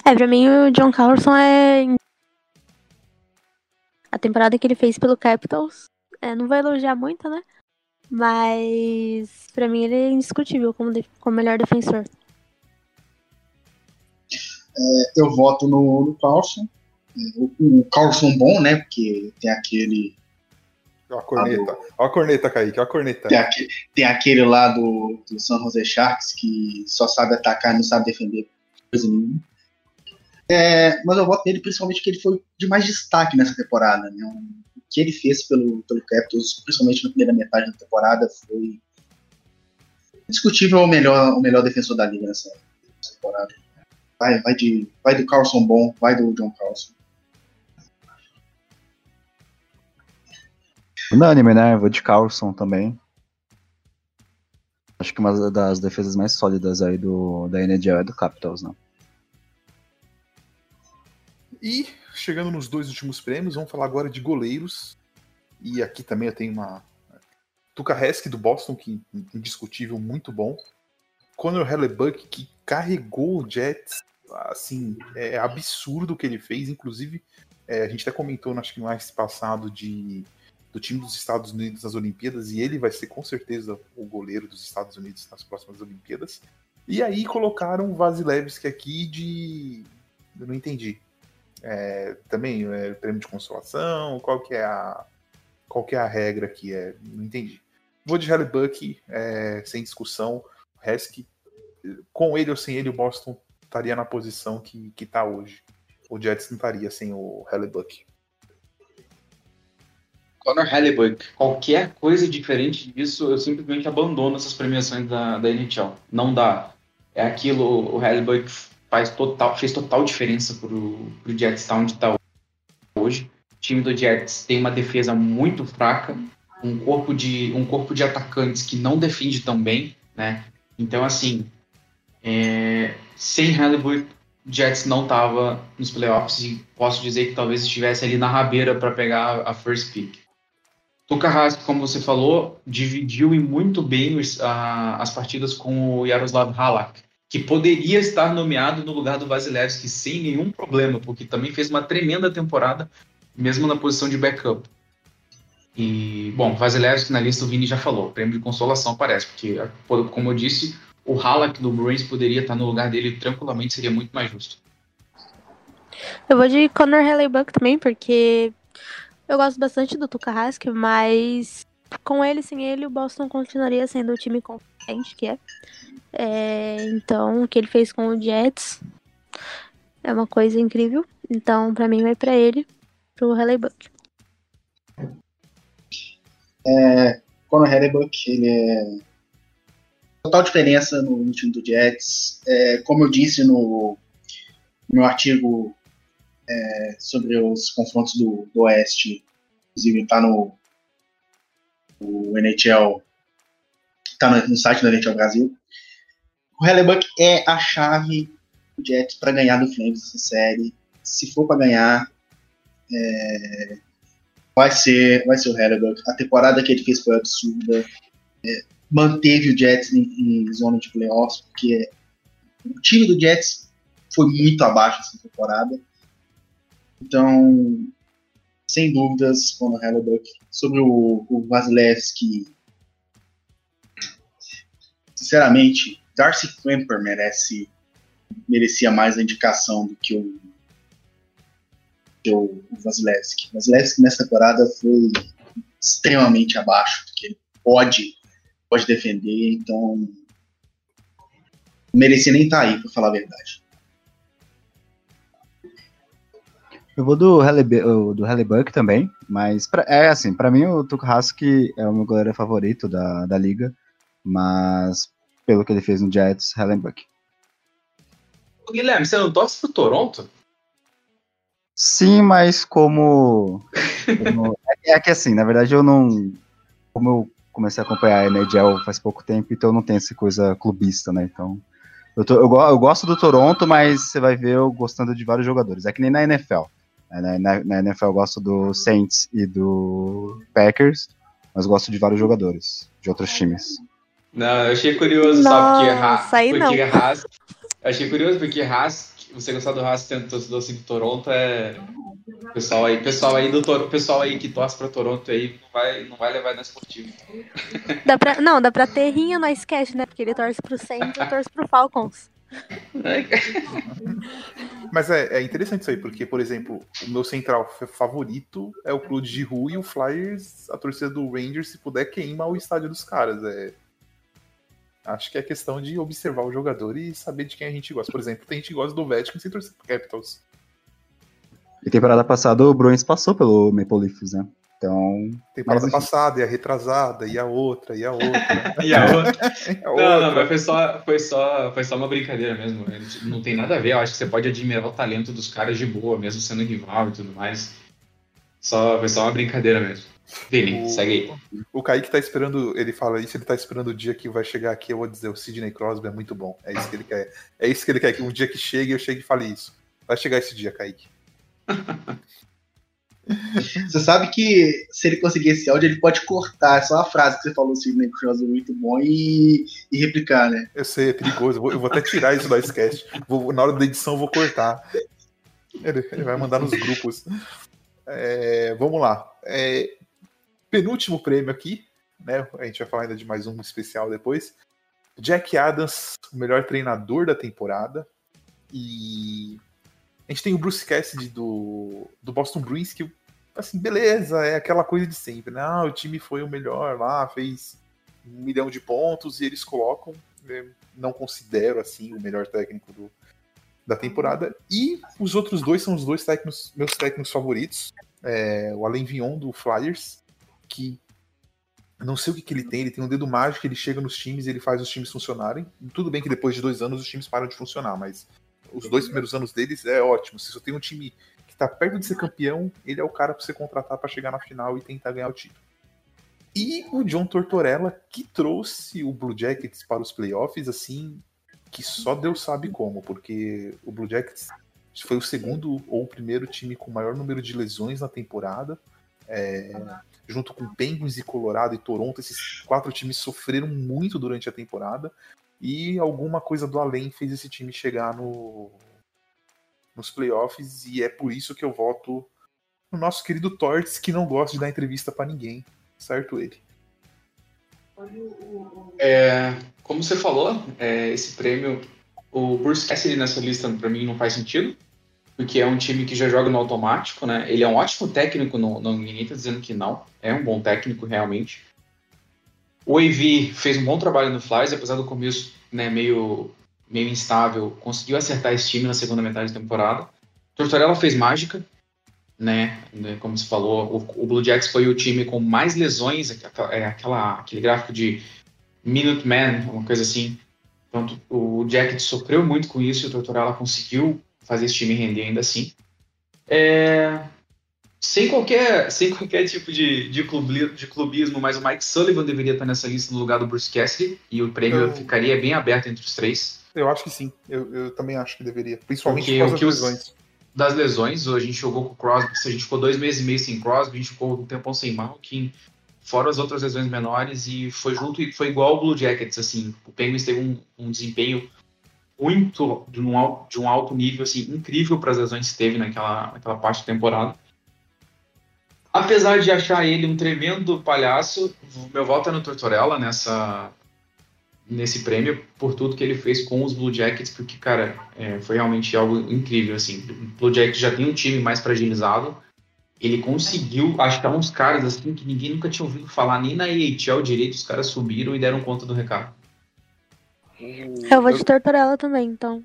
É, pra mim o John Carlson é. A temporada que ele fez pelo Capitals. É, não vou elogiar muito, né? Mas pra mim ele é indiscutível como, de- como melhor defensor. Eu voto no, no Carlson. O, o Carlson bom, né? Porque tem aquele. Ó a corneta. Ó a corneta, Kaique. Ó a corneta. Tem, aque- tem aquele lá do, do San Jose Sharks que só sabe atacar e não sabe defender coisa nenhuma. É, mas eu voto nele principalmente porque ele foi de mais destaque nessa temporada. Né? O que ele fez pelo, pelo Capitals, principalmente na primeira metade da temporada, foi discutível o melhor, o melhor defensor da liga nessa, nessa temporada. Vai, vai, de, vai do Carlson bom, vai do John Carlson. Unânime, né? Vou de Carlson também. Acho que uma das defesas mais sólidas aí do, da NHL é do Capitals, né? E chegando nos dois últimos prêmios, vamos falar agora de goleiros. E aqui também eu tenho uma. Tuka Hesky do Boston, que indiscutível, muito bom. Conor Hellebuck, que carregou o Jets, assim, é absurdo o que ele fez. Inclusive, é, a gente até comentou, acho que no mais passado, de, do time dos Estados Unidos nas Olimpíadas, e ele vai ser com certeza o goleiro dos Estados Unidos nas próximas Olimpíadas. E aí colocaram o Vasilevski aqui de. Eu não entendi. É, também é prêmio de consolação? Qual que é a qual que é a regra aqui? É, não entendi. Vou de Hellebuck, é, sem discussão. Hesky, com ele ou sem ele, o Boston estaria na posição que, que tá hoje. O Jets não estaria sem o Hellebuck. Conor Hellebuck, qualquer coisa diferente disso, eu simplesmente abandono essas premiações da, da NHL. Não dá. É aquilo, o Hellebuck faz total, fez total diferença pro, pro Jets estar onde está hoje. O time do Jets tem uma defesa muito fraca, um corpo de, um corpo de atacantes que não defende tão bem, né? Então, assim, é, sem o Jets não estava nos playoffs e posso dizer que talvez estivesse ali na rabeira para pegar a first pick. Tuka como você falou, dividiu e muito bem os- a- as partidas com o Yaroslav Halak, que poderia estar nomeado no lugar do Vasilevski sem nenhum problema, porque também fez uma tremenda temporada, mesmo na posição de backup. E, bom, Vasilevski na lista o Vini já falou, prêmio de consolação parece, porque, como eu disse, o Halak do Bruins poderia estar no lugar dele tranquilamente, seria muito mais justo. Eu vou de Conor Hellebuck também, porque eu gosto bastante do Tuka mas com ele, sem ele, o Boston continuaria sendo o time competente que é. É, Então, o que ele fez com o Jets é uma coisa incrível. Então, pra mim, vai pra ele, pro Hellebuck. Conor Hellebuck, ele é total diferença no, time do Jets. É, como eu disse no meu artigo é, sobre os confrontos do, do Oeste, inclusive está no, no NHL, está no, no site do NHL Brasil. O Hellebuck é a chave do Jets para ganhar do Flames essa série. Se for para ganhar, é, vai ser, vai ser o Hellebuck. A temporada que ele fez foi absurda. É, manteve o Jets em, em, zona de playoffs, porque o time do Jets foi muito abaixo essa temporada. Então, sem dúvidas, Conor Hellebuck. Sobre o, o Vasilevski, sinceramente, Darcy Kemper merece merecia mais a indicação do que o, o, Vasilevski. Vasilevski nessa temporada foi extremamente abaixo do que ele pode, pode defender, então merecia nem estar tá aí, para falar a verdade. Eu vou do, Hellebuck, do também, mas pra, é assim, para mim o Tukhaski é o meu goleiro favorito da, da liga, mas pelo que ele fez no Jets, Hellebuck. Guilherme, você não torce pro Toronto? Sim, mas como, como é, é que assim, na verdade eu não como eu comecei a acompanhar a NHL faz pouco tempo, então eu não tenho essa coisa clubista, né? Então, eu, tô, eu, eu, gosto do Toronto, mas você vai ver eu gostando de vários jogadores. É que nem na NFL. Né? Na, na, NFL eu gosto do Saints e do Packers, mas gosto de vários jogadores de outros times. Não, eu achei curioso Nossa, só porque, Haas, aí porque não. Haas. Eu achei curioso porque Haas, você gostar do Haas tendo torcedor assim do Toronto é. Pessoal aí, pessoal aí do Tor- pessoal aí que torce pra Toronto aí não vai, não vai levar na esportiva. Dá pra, não, dá pra ter rinha no sketch, né? Porque ele torce pro Saints e eu torço pro Falcons. Mas é, é interessante isso aí, porque, por exemplo, o meu central favorito é o Claude Giroux e o Flyers, a torcida do Rangers, se puder, queima o estádio dos caras. É... Acho que é questão de observar o jogador e saber de quem a gente gosta. Por exemplo, tem gente que gosta do Vatican sem torcer pro Capitals. E temporada passada o Bruins passou pelo Maple Leafs, né? Então, Temporada Mas, passada, e a retrasada, e a outra, e a outra. E a outra? e a Não, não, outra. mas foi só, foi, só, foi só uma brincadeira mesmo. Gente Não tem nada a ver. Eu acho que você pode admirar o talento dos caras de boa, mesmo sendo rival e tudo mais. Só, foi só uma brincadeira mesmo. Vini, O- segue aí. O Kaique tá esperando, ele fala isso, ele tá esperando o dia que vai chegar aqui, eu vou dizer, o Sidney Crosby é muito bom. É isso que ele quer. É isso que ele quer, que um dia que chegue, eu chegue e fale isso. Vai chegar esse dia, Kaique. Você sabe que se ele conseguir esse áudio, ele pode cortar só a frase que você falou, Sidney Crosby é muito bom, e, e replicar, né? Eu sei, é perigoso. Eu vou, eu vou até tirar isso da sketch. Vou, na hora da edição eu vou cortar. Ele, ele vai mandar nos grupos. É, vamos lá. É, penúltimo prêmio aqui, né? A gente vai falar ainda de mais um especial depois. Jack Adams, o melhor treinador da temporada. E a gente tem o Bruce Cassidy do, do Boston Bruins, que, assim, beleza, é aquela coisa de sempre, né? Ah, o time foi o melhor lá, fez um milhão de pontos e eles colocam. né, não considero, assim, o melhor técnico do, da temporada. E os outros dois são os dois técnicos, meus técnicos favoritos. É, o Alain Vion do Flyers, que não sei o que, que ele tem, ele tem um dedo mágico, ele chega nos times e ele faz os times funcionarem. Tudo bem que depois de dois anos os times param de funcionar, mas os dois primeiros anos deles é ótimo. Se você tem um time que tá perto de ser campeão, ele é o cara pra você contratar para chegar na final e tentar ganhar o título. E o John Tortorella, que trouxe o Blue Jackets para os playoffs, assim, que só Deus sabe como, porque o Blue Jackets foi o segundo ou o primeiro time com o maior número de lesões na temporada. É, junto com Penguins e Colorado e Toronto, esses quatro times sofreram muito durante a temporada. E alguma coisa do além fez esse time chegar no, nos playoffs. E é por isso que eu voto no nosso querido Torts, que não gosta de dar entrevista para ninguém. Certo ele. É, como você falou, é, esse prêmio, o Bruce Cassidy nessa lista pra mim não faz sentido, porque é um time que já joga no automático, né? Ele é um ótimo técnico, não, não, ninguém tá dizendo que não, é um bom técnico realmente. O AV fez um bom trabalho no Flyers, apesar do começo né, meio, meio instável, conseguiu acertar esse time na segunda metade da temporada. Tortorella fez mágica, né? né, Como se falou, o, o Blue Jacks foi o time com mais lesões, é, aquela, aquele gráfico de Minuteman, uma coisa assim. Então, o Jacket sofreu muito com isso e o Tortorella conseguiu fazer esse time render ainda assim. É, sem, qualquer, sem qualquer tipo de, de, clubi, de clubismo, mas o Mike Sullivan deveria estar nessa lista no lugar do Bruce Cassidy e o prêmio Eu- ficaria bem aberto entre os três. Eu acho que sim. Eu, eu também acho que deveria. Principalmente Porque por causa das lesões. das lesões, a gente jogou com o Crosby, a gente ficou dois meses e meio sem Crosby, a gente ficou um tempão sem Malkin, fora as outras lesões menores, e foi junto e foi igual o Blue Jackets, assim, o Penguins teve um, um desempenho muito de um, de um alto nível, assim, incrível para as lesões que teve naquela, naquela parte da temporada. Apesar de achar ele um tremendo palhaço, meu voto é no Tortorella nessa, nesse prêmio por tudo que ele fez com os Blue Jackets, porque, cara, é, foi realmente algo incrível, assim. O Blue Jackets já tem um time mais fragilizado, ele conseguiu achar uns caras, assim, que ninguém nunca tinha ouvido falar, nem na AHL direito, os caras subiram e deram conta do recado. Eu vou de Tortorella também, então.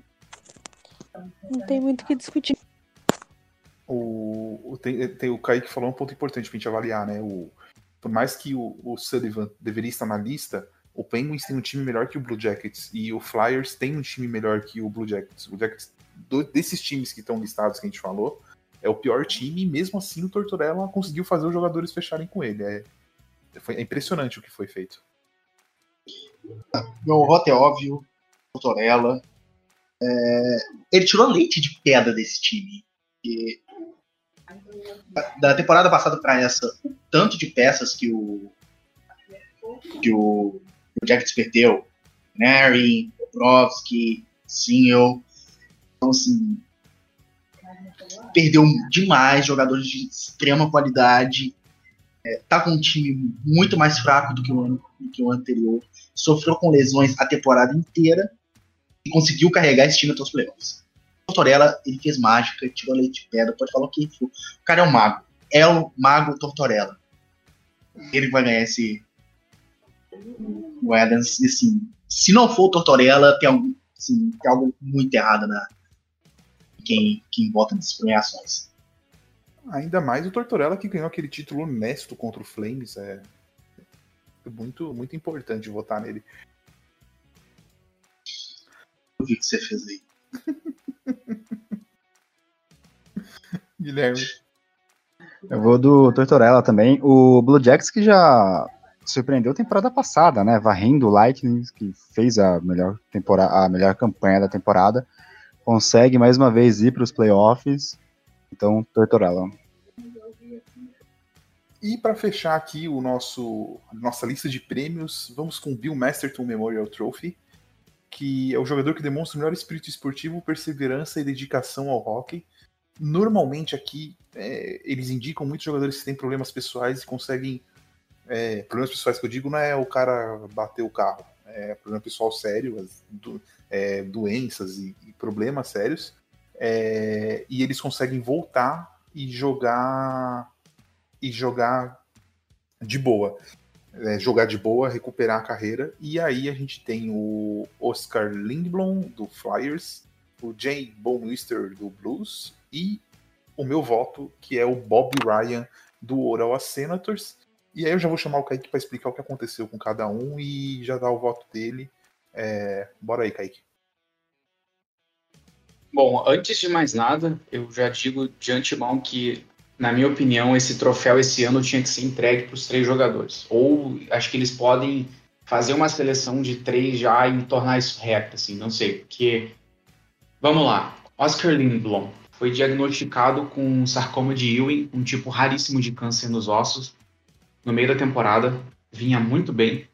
Não tem muito o que discutir. O, o, tem, tem, o Kaique falou um ponto importante pra gente avaliar, né? O, por mais que o, o Sullivan deveria estar na lista, o Penguins tem um time melhor que o Blue Jackets e o Flyers tem um time melhor que o Blue Jackets. O Blue Jackets, do, desses times que estão listados que a gente falou, é o pior time e mesmo assim o Tortorella conseguiu fazer os jogadores fecharem com ele. É, foi, é impressionante o que foi feito. Meu voto é óbvio, Tortorella. É, ele tirou leite de pedra desse time. E, da temporada passada para essa, o tanto de peças que o que o, o Jackets perdeu, Mary, Bobrovsky, Single, então assim, perdeu demais jogadores de extrema qualidade, é, tá com um time muito mais fraco do que o ano, do que o anterior, sofreu com lesões a temporada inteira e conseguiu carregar esse time até os playoffs. Tortorella, ele fez mágica, tirou leite de pedra, pode falar o que for. O cara é um mago. É o mago Tortorella. Ele vai ganhar esse. O Adams, assim, se não for o Tortorella, tem, algum, assim, tem algo muito errado na quem, quem vota nessas premiações. Ainda mais o Tortorella que ganhou aquele título honesto contra o Flames. É muito, muito importante votar nele. O que você fez aí? Guilherme. Eu vou do Tortorella também. O Blue Jacks que já surpreendeu a temporada passada, né? Varrendo o Lightning, que fez a melhor, temporada, a melhor campanha da temporada. Consegue mais uma vez ir para os playoffs. Então, Tortorella. E para fechar aqui o nosso nossa lista de prêmios, vamos com o Bill Masterton Memorial Trophy, que é o jogador que demonstra o melhor espírito esportivo, perseverança e dedicação ao hockey. Normalmente aqui é, eles indicam muitos jogadores que têm problemas pessoais e conseguem. É, problemas pessoais que eu digo não é o cara bater o carro, é problema pessoal sério, as, do, é, doenças e, e, problemas sérios. É, e eles conseguem voltar e jogar e jogar de boa. É, jogar de boa, recuperar a carreira. E aí a gente tem o Oscar Lindblom, do Flyers, o Jay Bonwister, do Blues, e o meu voto, que é o Bob Ryan, do Oral Senators. E aí eu já vou chamar o Kaique para explicar o que aconteceu com cada um e já dar o voto dele. É... Bora aí, Kaique. Bom, antes de mais nada, eu já digo de antemão que, na minha opinião, esse troféu esse ano tinha que ser entregue para os três jogadores. Ou acho que eles podem fazer uma seleção de três já e tornar isso reto, assim, não sei. Porque, vamos lá, Oscar Lindblom foi diagnosticado com sarcoma de Ewing, um tipo raríssimo de câncer nos ossos, no meio da temporada, vinha muito bem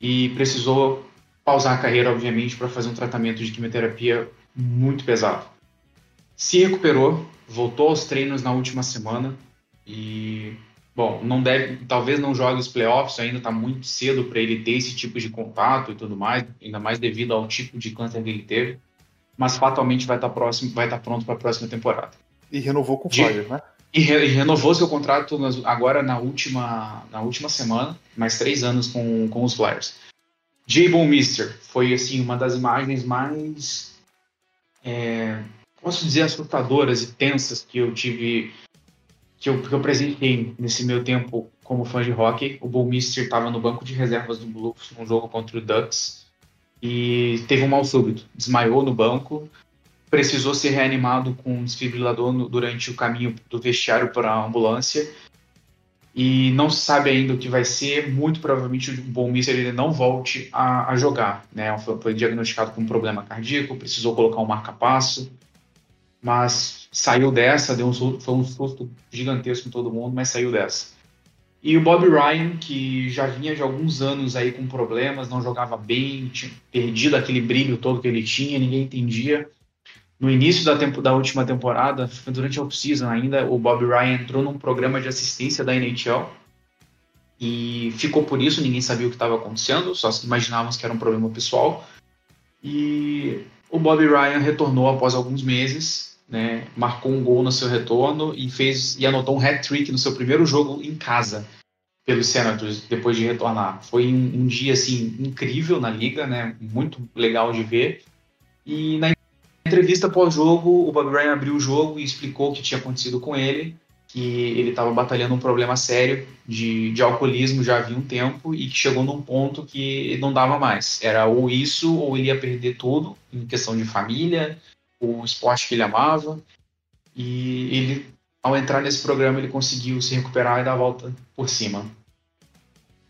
e precisou pausar a carreira, obviamente, para fazer um tratamento de quimioterapia muito pesado. Se recuperou, voltou aos treinos na última semana e, bom, não deve, talvez não jogue os playoffs, ainda está muito cedo para ele ter esse tipo de contato e tudo mais, ainda mais devido ao tipo de câncer que ele teve mas fatalmente vai estar tá próximo, vai estar tá pronto para a próxima temporada. E renovou com o Flyers, né? E, re, e, renovou seu contrato agora na última, na última semana, mais três anos com, com os Flyers. Jabon Mister foi assim uma das imagens mais é, posso dizer assustadoras e tensas que eu tive que eu, que eu nesse meu tempo como fã de hockey. O Bull Mister estava no banco de reservas do Blues num jogo contra o Ducks e teve um mal súbito, desmaiou no banco, precisou ser reanimado com um desfibrilador no, durante o caminho do vestiário para a ambulância e não se sabe ainda o que vai ser. Muito provavelmente o Bom Mister ele não volte a, a jogar. Né? Foi, foi, diagnosticado com um problema cardíaco, precisou colocar um marca-passo, mas saiu dessa, deu um, foi um susto gigantesco em todo mundo, mas saiu dessa. E o Bob Ryan, que já vinha de alguns anos aí com problemas, não jogava bem, tinha perdido aquele brilho todo que ele tinha, ninguém entendia. no início da, tempo, da última temporada, durante a off-season ainda, o Bob Ryan entrou num programa de assistência da NHL e ficou por isso, ninguém sabia o que estava acontecendo, só imaginávamos que era um problema pessoal. E o Bob Ryan retornou após alguns meses, né, marcou um gol no seu retorno e fez e anotou um hat-trick no seu primeiro jogo em casa pelos Senators depois de retornar. Foi um, um dia assim incrível na liga, né, muito legal de ver. E na entrevista pós-jogo, o Bob Ryan abriu o jogo e explicou o que tinha acontecido com ele que ele estava batalhando um problema sério de, de alcoolismo já havia um tempo e que chegou num ponto que não dava mais. Era ou isso ou ele ia perder tudo em questão de família, o esporte que ele amava. E ele, ao entrar nesse programa, ele conseguiu se recuperar e dar a volta por cima.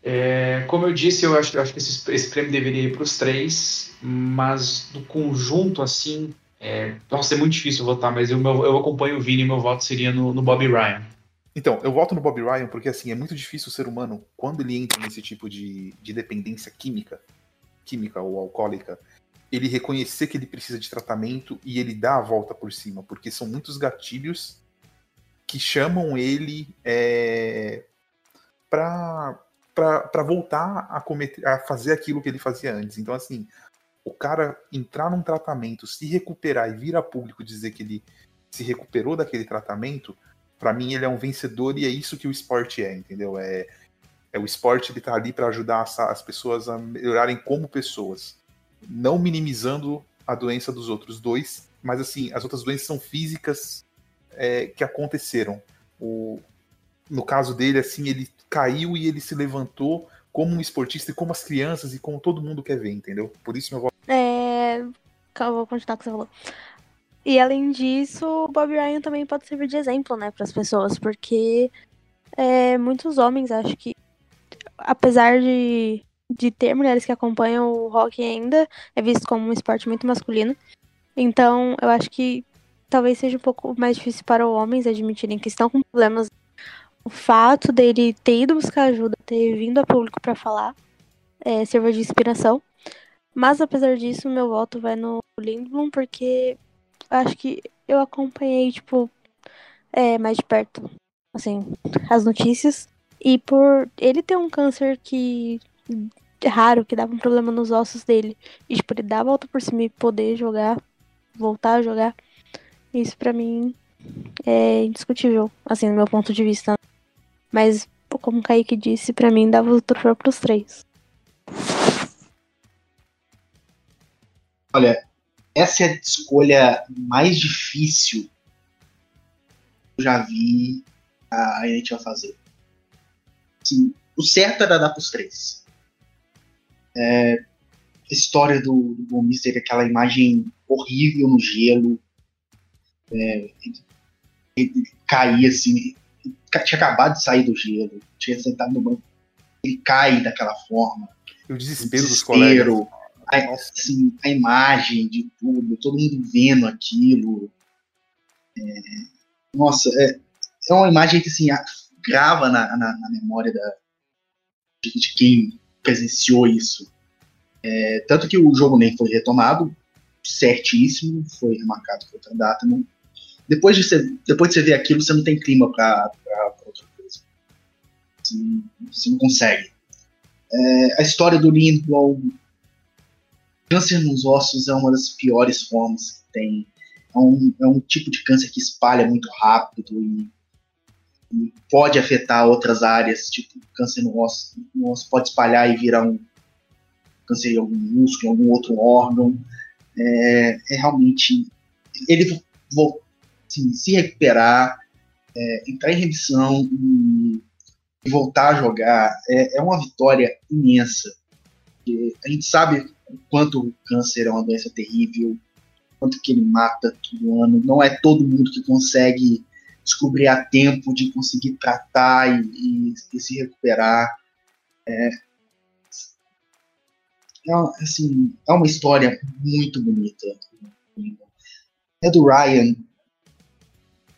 É, como eu disse, eu acho, eu acho que esse, esse prêmio deveria ir para os três, mas do conjunto assim, é, nossa, é muito difícil votar, mas eu, eu acompanho o Vini e meu voto seria no, no Ryan. Então, eu voto no Bob Ryan porque, assim, é muito difícil o ser humano, quando ele entra nesse tipo de, de dependência química, química ou alcoólica, ele reconhecer que ele precisa de tratamento e ele dá a volta por cima, porque são muitos gatilhos que chamam ele é, para voltar a, cometer, a fazer aquilo que ele fazia antes. Então, assim, o cara entrar num tratamento, se recuperar e vir a público dizer que ele se recuperou daquele tratamento, para mim ele é um vencedor e é isso que o esporte é, entendeu? É, é o esporte ele tá ali para ajudar as, as pessoas a melhorarem como pessoas, não minimizando a doença dos outros dois, mas assim, as outras doenças são físicas é, que aconteceram. O, no caso dele, assim, ele caiu e ele se levantou como um esportista e como as crianças e como todo mundo quer ver, entendeu? Por isso meu voto. É. Eu vou continuar o que você falou. E além disso, o Bob Ryan também pode servir de exemplo, né, para as pessoas, porque é, muitos homens, acho que, apesar de, de ter mulheres que acompanham o hockey ainda, é visto como um esporte muito masculino. Então, eu acho que talvez seja um pouco mais difícil para homens admitirem que estão com problemas o fato dele ter ido buscar ajuda, ter vindo a público para falar, é, sirva de inspiração. Mas apesar disso, meu voto vai no Lindblom, porque acho que eu acompanhei, tipo, é, mais de perto, assim, as notícias. E por ele ter um câncer que raro, que dava um problema nos ossos dele, e tipo, ele dar a volta por cima e poder jogar, voltar a jogar, isso para mim é indiscutível, assim, do meu ponto de vista. Mas, como o Kaique disse, para mim dava o troféu pros três. Olha, essa é a escolha mais difícil que eu já vi a NHL fazer. Assim, o certo era dar pros três. É, a história do, do Gomes teve aquela imagem horrível no gelo. É, ele, ele caía assim, tinha acabado de sair do gelo, tinha sentado no banco, ele cai daquela forma. O desespero, o desespero dos colegas. A, assim, a imagem de tudo, todo mundo vendo aquilo. É, nossa, é, é uma imagem que assim, grava na, na, na memória da, de, quem presenciou isso. É, tanto que o jogo nem foi retomado, certíssimo, foi remarcado para outra data, não, depois de, você, depois de você ver aquilo, você não tem clima para outra coisa. Você não, você não consegue. É, a história do Lindblom, câncer nos ossos é uma das piores formas que tem. É um, é um tipo de câncer que espalha muito rápido e pode afetar outras áreas, tipo câncer no osso, no osso pode espalhar e virar um câncer em algum músculo, em algum outro órgão. É, é realmente. Ele assim, se recuperar, é, entrar em remissão e, e, voltar a jogar é, é uma vitória imensa. A gente sabe o quanto o câncer é uma doença terrível, quanto que ele mata todo ano. Não é todo mundo que consegue descobrir a tempo de conseguir tratar e, e, e se recuperar. É, é, assim, é uma história muito bonita. É do Ryan,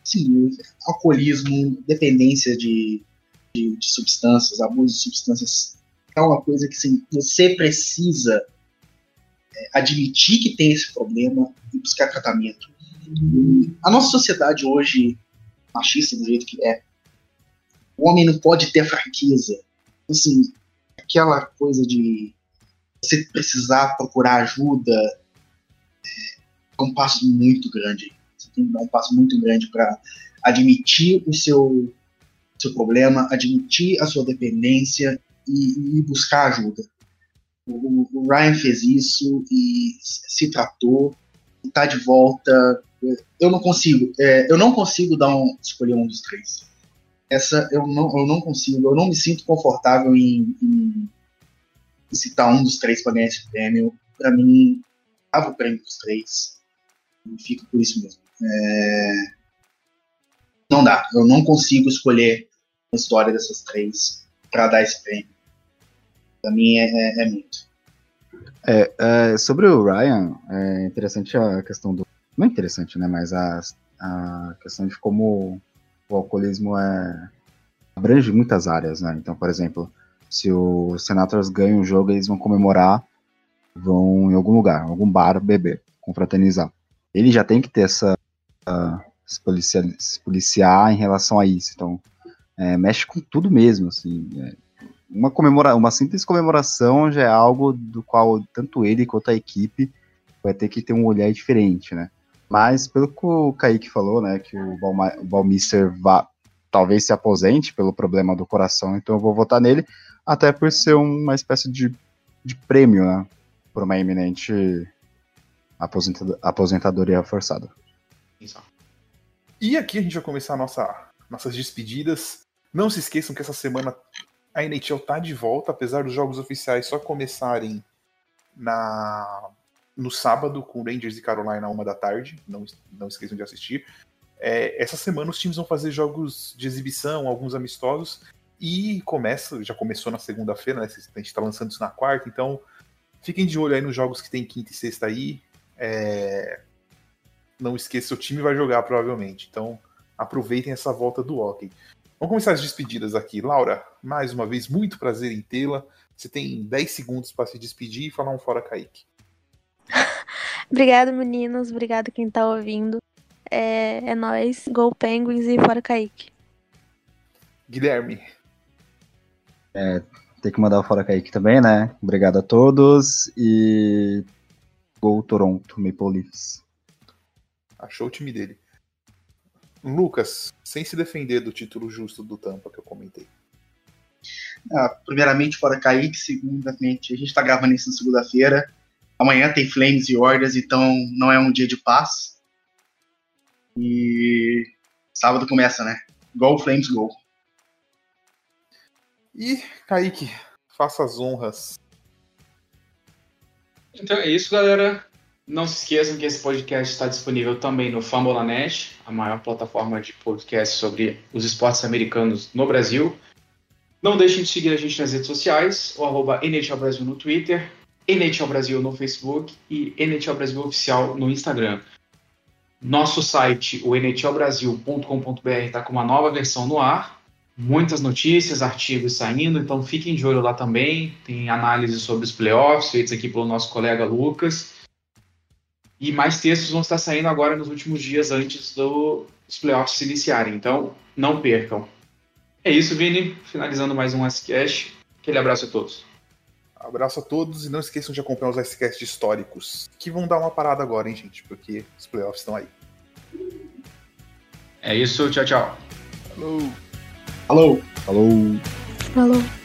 sim, alcoolismo, dependência de, de, de, substâncias, abuso de substâncias, é uma coisa que sim, você precisa é, admitir que tem esse problema e buscar tratamento. a nossa sociedade hoje, machista do jeito que é, o homem não pode ter fraqueza. Assim, aquela coisa de você precisar procurar ajuda é um passo muito grande. Você tem que dar um passo muito grande para admitir o seu, seu problema, admitir a sua dependência e, e buscar ajuda. O, o, Ryan fez isso e se tratou, está de volta. Eu não consigo, é, eu não consigo dar um, escolher um dos três. Essa eu não, eu não consigo, eu não me sinto confortável em, em, em citar um dos três para ganhar esse prêmio. Para mim, dava o prêmio dos três e fica por isso mesmo. É, não dá, eu não consigo escolher a história dessas três para dar esse prêmio. Para mim é, é, é muito. É, é, sobre o Ryan, é interessante a questão do. Não é interessante, né? Mas a, a questão de como o alcoolismo é, abrange muitas áreas, né? Então, por exemplo, se o Senators ganha um jogo, eles vão comemorar, vão em algum lugar, algum bar, beber, confraternizar. Ele já tem que ter essa. Uh, se, policiar, se policiar em relação a isso. Então, é, mexe com tudo mesmo, assim. É, uma, comemora uma simples comemoração já é algo do qual tanto ele quanto a equipe vai ter que ter um olhar diferente, né? Mas pelo que o Kaique falou, né, que o, Balmister vá, talvez se aposente pelo problema do coração, então eu vou votar nele, até por ser uma espécie de, de prêmio, né, por uma iminente aposentado aposentadoria forçada. E aqui a gente vai começar nossa, nossas despedidas. Não se esqueçam que essa semana a NHL tá de volta, apesar dos jogos oficiais só começarem na no sábado com Rangers e Carolina uma da tarde. Não, não esqueçam de assistir. É, essa semana os times vão fazer jogos de exibição, alguns amistosos, e começa, já começou na segunda-feira, né? A gente está lançando isso na quarta, então fiquem de olho aí nos jogos que tem quinta e sexta aí. É, não esqueça, o time vai jogar provavelmente, então aproveitem essa volta do hockey. Vamos começar as despedidas aqui. Laura, mais uma vez, muito prazer em tê-la. Você tem 10 segundos para se despedir e falar um fora Kaique. Obrigado, meninos. Obrigado quem tá ouvindo. É, é nóis. Gol Penguins e fora Kaique. Guilherme. É, tem que mandar o fora Kaique também, né? Obrigado a todos e Gol Toronto Maple Leafs. Achou o time dele. Lucas, sem se defender do título justo do Tampa que eu comentei. Ah, primeiramente, fora Kaique. Segundamente, a gente está gravando isso na segunda-feira. Amanhã tem Flames e Orders, então não é um dia de paz. E sábado começa, né? Gol, Flames, gol. E, Kaique, faça as honras. Então é isso, galera. Não se esqueçam que esse podcast está disponível também no Fambola.net, a maior plataforma de podcast sobre os esportes americanos no Brasil. Não deixem de seguir a gente nas redes sociais, o arroba NHL Brasil no Twitter, NHL Brasil no Facebook e NHL Brasil Oficial no Instagram. Nosso site, o nhlbrasil.com.br, está com uma nova versão no ar. Muitas notícias, artigos saindo, então fiquem de olho lá também. Tem análises sobre os playoffs feitos aqui pelo nosso colega Lucas. E mais textos vão estar saindo agora nos últimos dias antes dos playoffs se iniciarem. Então, não percam. É isso, Vini. Finalizando mais um Icecast. Aquele abraço a todos. Abraço a todos e não esqueçam de acompanhar os Icecasts históricos, que vão dar uma parada agora, hein, gente? Porque os playoffs estão aí. É isso, tchau, tchau. Falou! Falou! Falou! Falou.